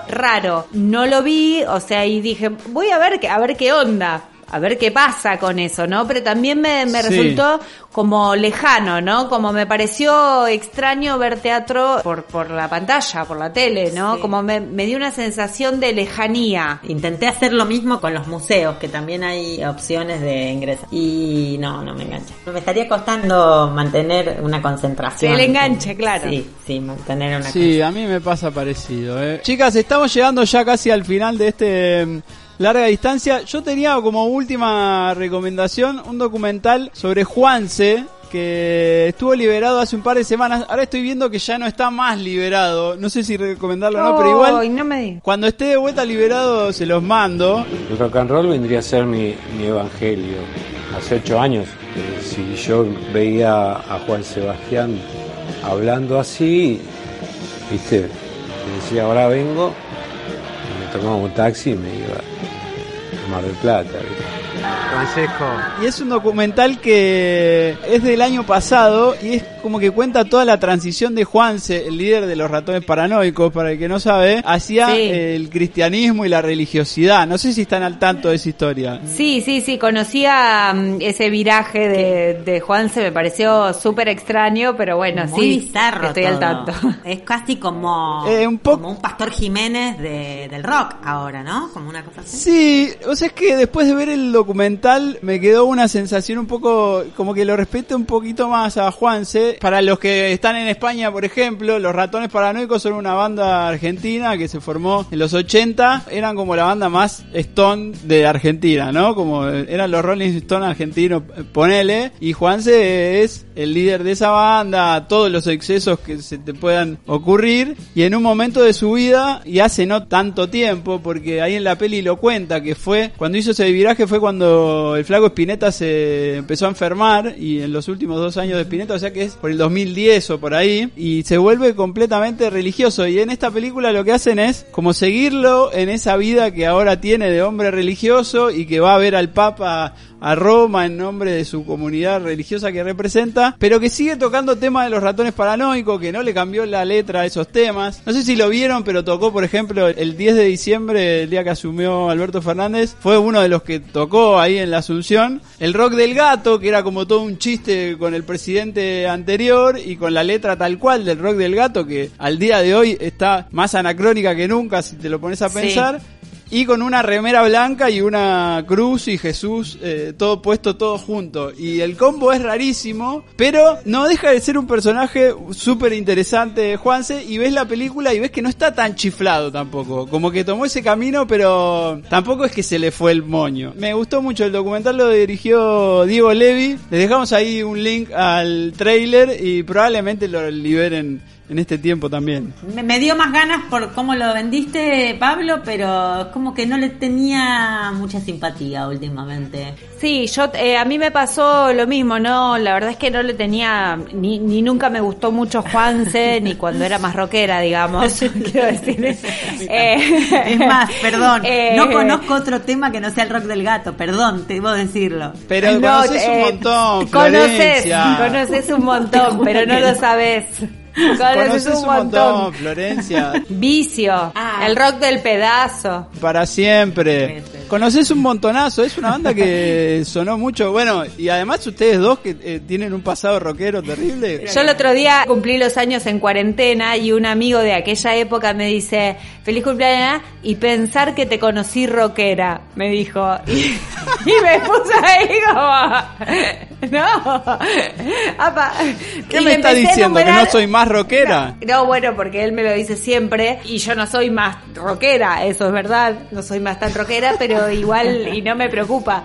raro, no lo vi, o sea, y dije, voy a ver, a ver qué onda. A ver qué pasa con eso, ¿no? Pero también me, me Sí. resultó como lejano, ¿no? Como me pareció extraño ver teatro por, por la pantalla, por la tele, ¿no? Sí. Como me, me dio una sensación de lejanía. Intenté hacer lo mismo con los museos, que también hay opciones de ingresar. Y no, no me engancha. Me estaría costando mantener una concentración. El enganche, claro. Sí, sí, mantener una Sí, a mí me pasa parecido. ¿eh? Chicas, estamos llegando ya casi al final de este mm, larga distancia. Yo tenía como última recomendación un documental sobre Juanse que estuvo liberado hace un par de semanas. Ahora estoy viendo que ya no está más liberado. No sé si recomendarlo o no, pero igual no me cuando esté de vuelta liberado se los mando. El rock and roll vendría a ser mi, mi evangelio. Hace ocho años, eh, si yo veía a Juan Sebastián hablando así, viste, me decía ahora vengo, me tomaba un taxi y me iba Mar del Plata. Francesco. Y es un documental que es del año pasado y es como que cuenta toda la transición de Juanse, el líder de los ratones paranoicos, para el que no sabe, hacia Sí. el cristianismo y la religiosidad. No sé si están al tanto de esa historia. Sí, sí, sí, conocía mm, ese viraje de, de Juanse, me pareció súper extraño, pero bueno, Muy sí, bizarro estoy al tanto. Es casi como, Eh, un como un Pastor Jiménez de, del rock ahora, ¿no? Como una cosa así. Sí, o sea, es que después de ver el documental me quedó una sensación un poco, como que lo respeto un poquito más a Juanse. Para los que están en España, por ejemplo, los ratones paranoicos son una banda argentina que se formó en los 80. Eran como la banda más stone de Argentina, ¿no? Como eran los Rolling Stones argentinos, ponele. Y Juanse es el líder de esa banda, todos los excesos que se te puedan ocurrir. Y en un momento de su vida, y hace no tanto tiempo, porque ahí en la peli lo cuenta, que fue cuando hizo ese viraje fue cuando el flaco Spinetta se empezó a enfermar y en los últimos dos años de Spinetta, o sea que es por el 2010 o por ahí, y se vuelve completamente religioso. Y en esta película lo que hacen es como seguirlo en esa vida que ahora tiene de hombre religioso y que va a ver al Papa a Roma en nombre de su comunidad religiosa que representa, pero que sigue tocando temas de los ratones paranoicos, que no le cambió la letra a esos temas. No sé si lo vieron, pero tocó, por ejemplo, el 10 de diciembre, el día que asumió Alberto Fernández, fue uno de los que tocó ahí en la Asunción. El rock del gato, que era como todo un chiste con el presidente anterior y con la letra tal cual del rock del gato, que al día de hoy está más anacrónica que nunca si te lo pones a Sí. Y con una remera blanca y una cruz y Jesús, eh, todo puesto, todo junto. Y el combo es rarísimo, pero no deja de ser un personaje súper interesante, Juanse. Y ves la película y ves que no está tan chiflado tampoco. Como que tomó ese camino, pero tampoco es que se le fue el moño. Me gustó mucho el documental, lo dirigió Diego Levi. Les dejamos ahí un link al trailer y probablemente lo liberen en este tiempo también. Me, me dio más ganas por cómo lo vendiste, Pablo, pero es como que no le tenía mucha simpatía últimamente. Sí, yo eh, a mí me pasó lo mismo, no, la verdad es que no le tenía ni, ni nunca me gustó mucho Juanse ni cuando era más rockera, digamos. Quiero decir. Eh, Es más, perdón, eh, no conozco otro tema que no sea el rock del gato, perdón, te debo decirlo. Pero No, conoces un eh, montón, Conoces, conoces un montón, pero no lo sabes. Conoces Conoces un montón. Florencia. Vicio, el rock del pedazo. Para siempre. Conoces un montonazo, es una banda que sonó mucho. Bueno, y además ustedes dos que eh, tienen un pasado rockero terrible. Yo el otro día cumplí los años en cuarentena y un amigo de aquella época me dice, feliz cumpleaños y pensar que te conocí rockera, me dijo. Y, y me puse ahí como, no, apa. ¿Qué Y me le está diciendo? ¿Que no soy más rockera? No, bueno, porque él me lo dice siempre y yo no soy más rockera, eso es verdad, no soy más tan rockera, pero igual, y no me preocupa.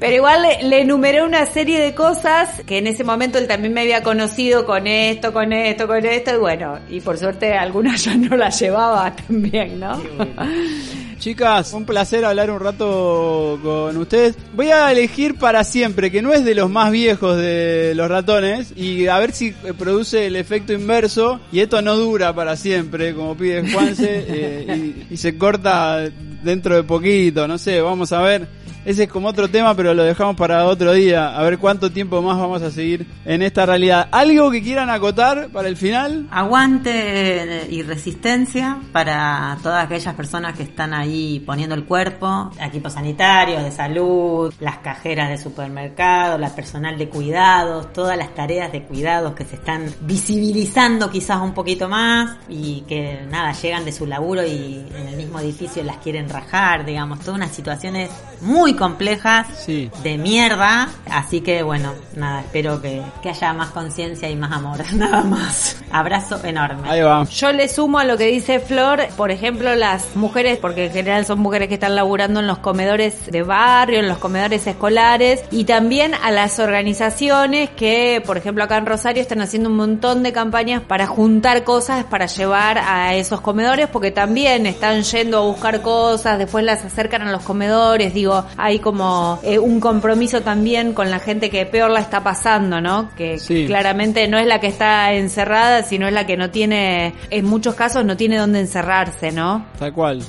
Pero igual le, le enumeré una serie de cosas que en ese momento él también me había conocido con esto, con esto, con esto, y bueno, y por suerte algunas ya no las llevaba también, ¿no? Chicas, un placer hablar un rato con ustedes. Voy a elegir para siempre, que no es de los más viejos de los ratones, y a ver si eh, produce el efecto inverso, y esto no dura para siempre, como pide Juanse, eh, y, y se corta dentro de poquito, no sé, vamos a ver. Ese es como otro tema, pero lo dejamos para otro día. A ver cuánto tiempo más vamos a seguir en esta realidad. ¿Algo que quieran acotar para el final? Aguante y resistencia para todas aquellas personas que están ahí poniendo el cuerpo, equipos sanitarios, de salud, las cajeras de supermercado, la personal de cuidados, todas las tareas de cuidados que se están visibilizando quizás un poquito más y que nada, llegan de su laburo y en el mismo edificio las quieren rajar, digamos, todas unas situaciones muy complejas Sí. de mierda, así que bueno, nada, espero que, que haya más conciencia y más amor, nada más. Abrazo enorme. Ahí va. Yo le sumo a lo que dice Flor, por ejemplo, las mujeres, porque en general son mujeres que están laburando en los comedores de barrio, en los comedores escolares, y también a las organizaciones que, por ejemplo, acá en Rosario están haciendo un montón de campañas para juntar cosas para llevar a esos comedores, porque también están yendo a buscar cosas, después las acercan a los comedores, digo, hay como eh, un compromiso también con la gente que peor la está pasando, ¿no? Que Sí. claramente no es la que está encerrada, sino es la que no tiene, en muchos casos no tiene dónde encerrarse, ¿no? Tal cual.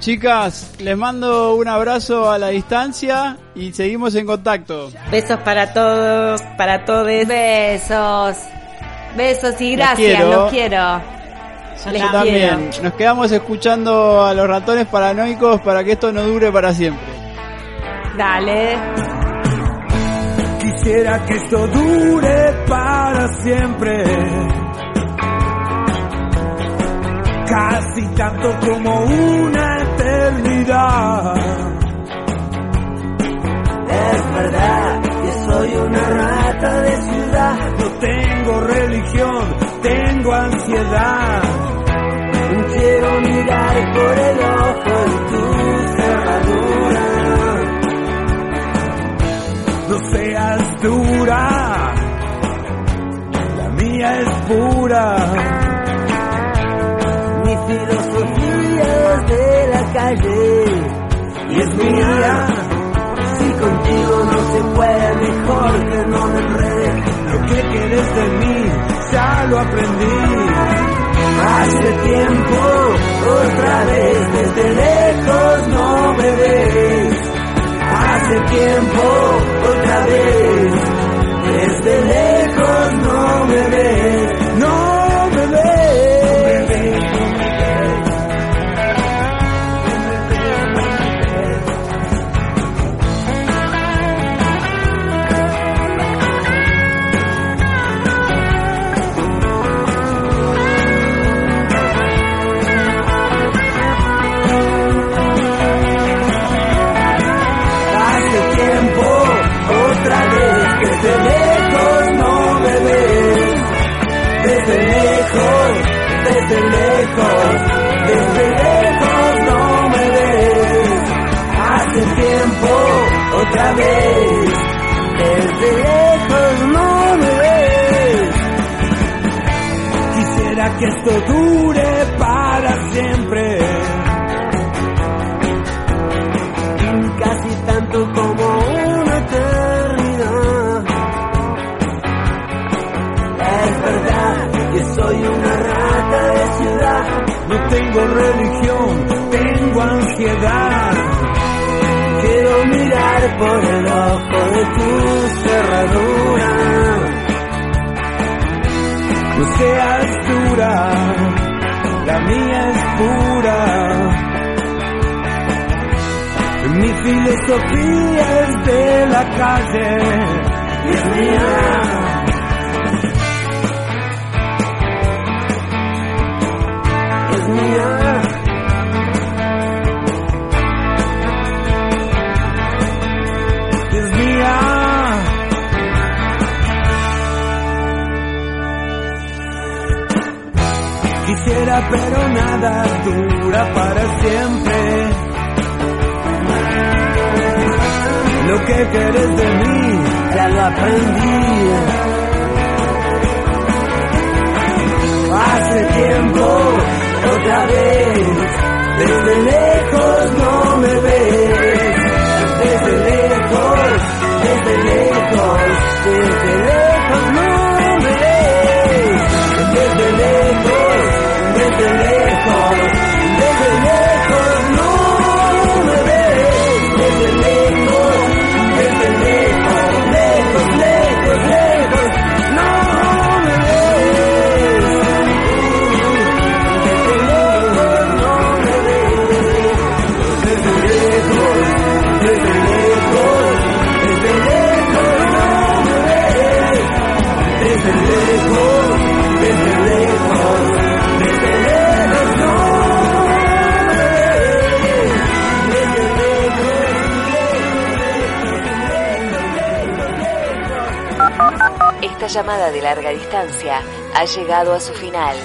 Chicas, les mando un abrazo a la distancia y seguimos en contacto. Besos para todos, para todos. Besos. Besos y gracias, quiero. los quiero. Yo también. Nos quedamos escuchando a los ratones paranoicos para que esto no dure para siempre. Dale. Quisiera que esto dure para siempre. Casi tanto como una eternidad. Es verdad que soy una rata de ciudad. No tengo religión, tengo ansiedad. Quiero mirar por el la mía es pura. Mi filosofía es de la calle y es mía. Si contigo no se puede, mejor que no me enrede. Lo que quieres de mí, ya lo aprendí. Hace tiempo, otra vez, desde lejos no me ves. Hace tiempo, otra vez, desde lejos no me ves. Lejos, desde lejos, desde lejos no me ves. Hace tiempo, otra vez, desde lejos no me ves. Quisiera que esto dure tengo religión, tengo ansiedad. Quiero mirar por el ojo de tu cerradura. No seas dura, la mía es pura. Mi filosofía es de la calle. Es mía. Quisiera pero nada dura para siempre. Lo que querés de mí ya lo aprendí. Hace tiempo, otra vez, desde lejos no me ves. Desde lejos, desde lejos, desde lejos no me ves. Desde lejos, llamada de larga distancia ha llegado a su final.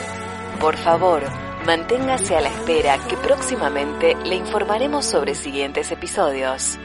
Por favor, manténgase a la espera que próximamente le informaremos sobre siguientes episodios.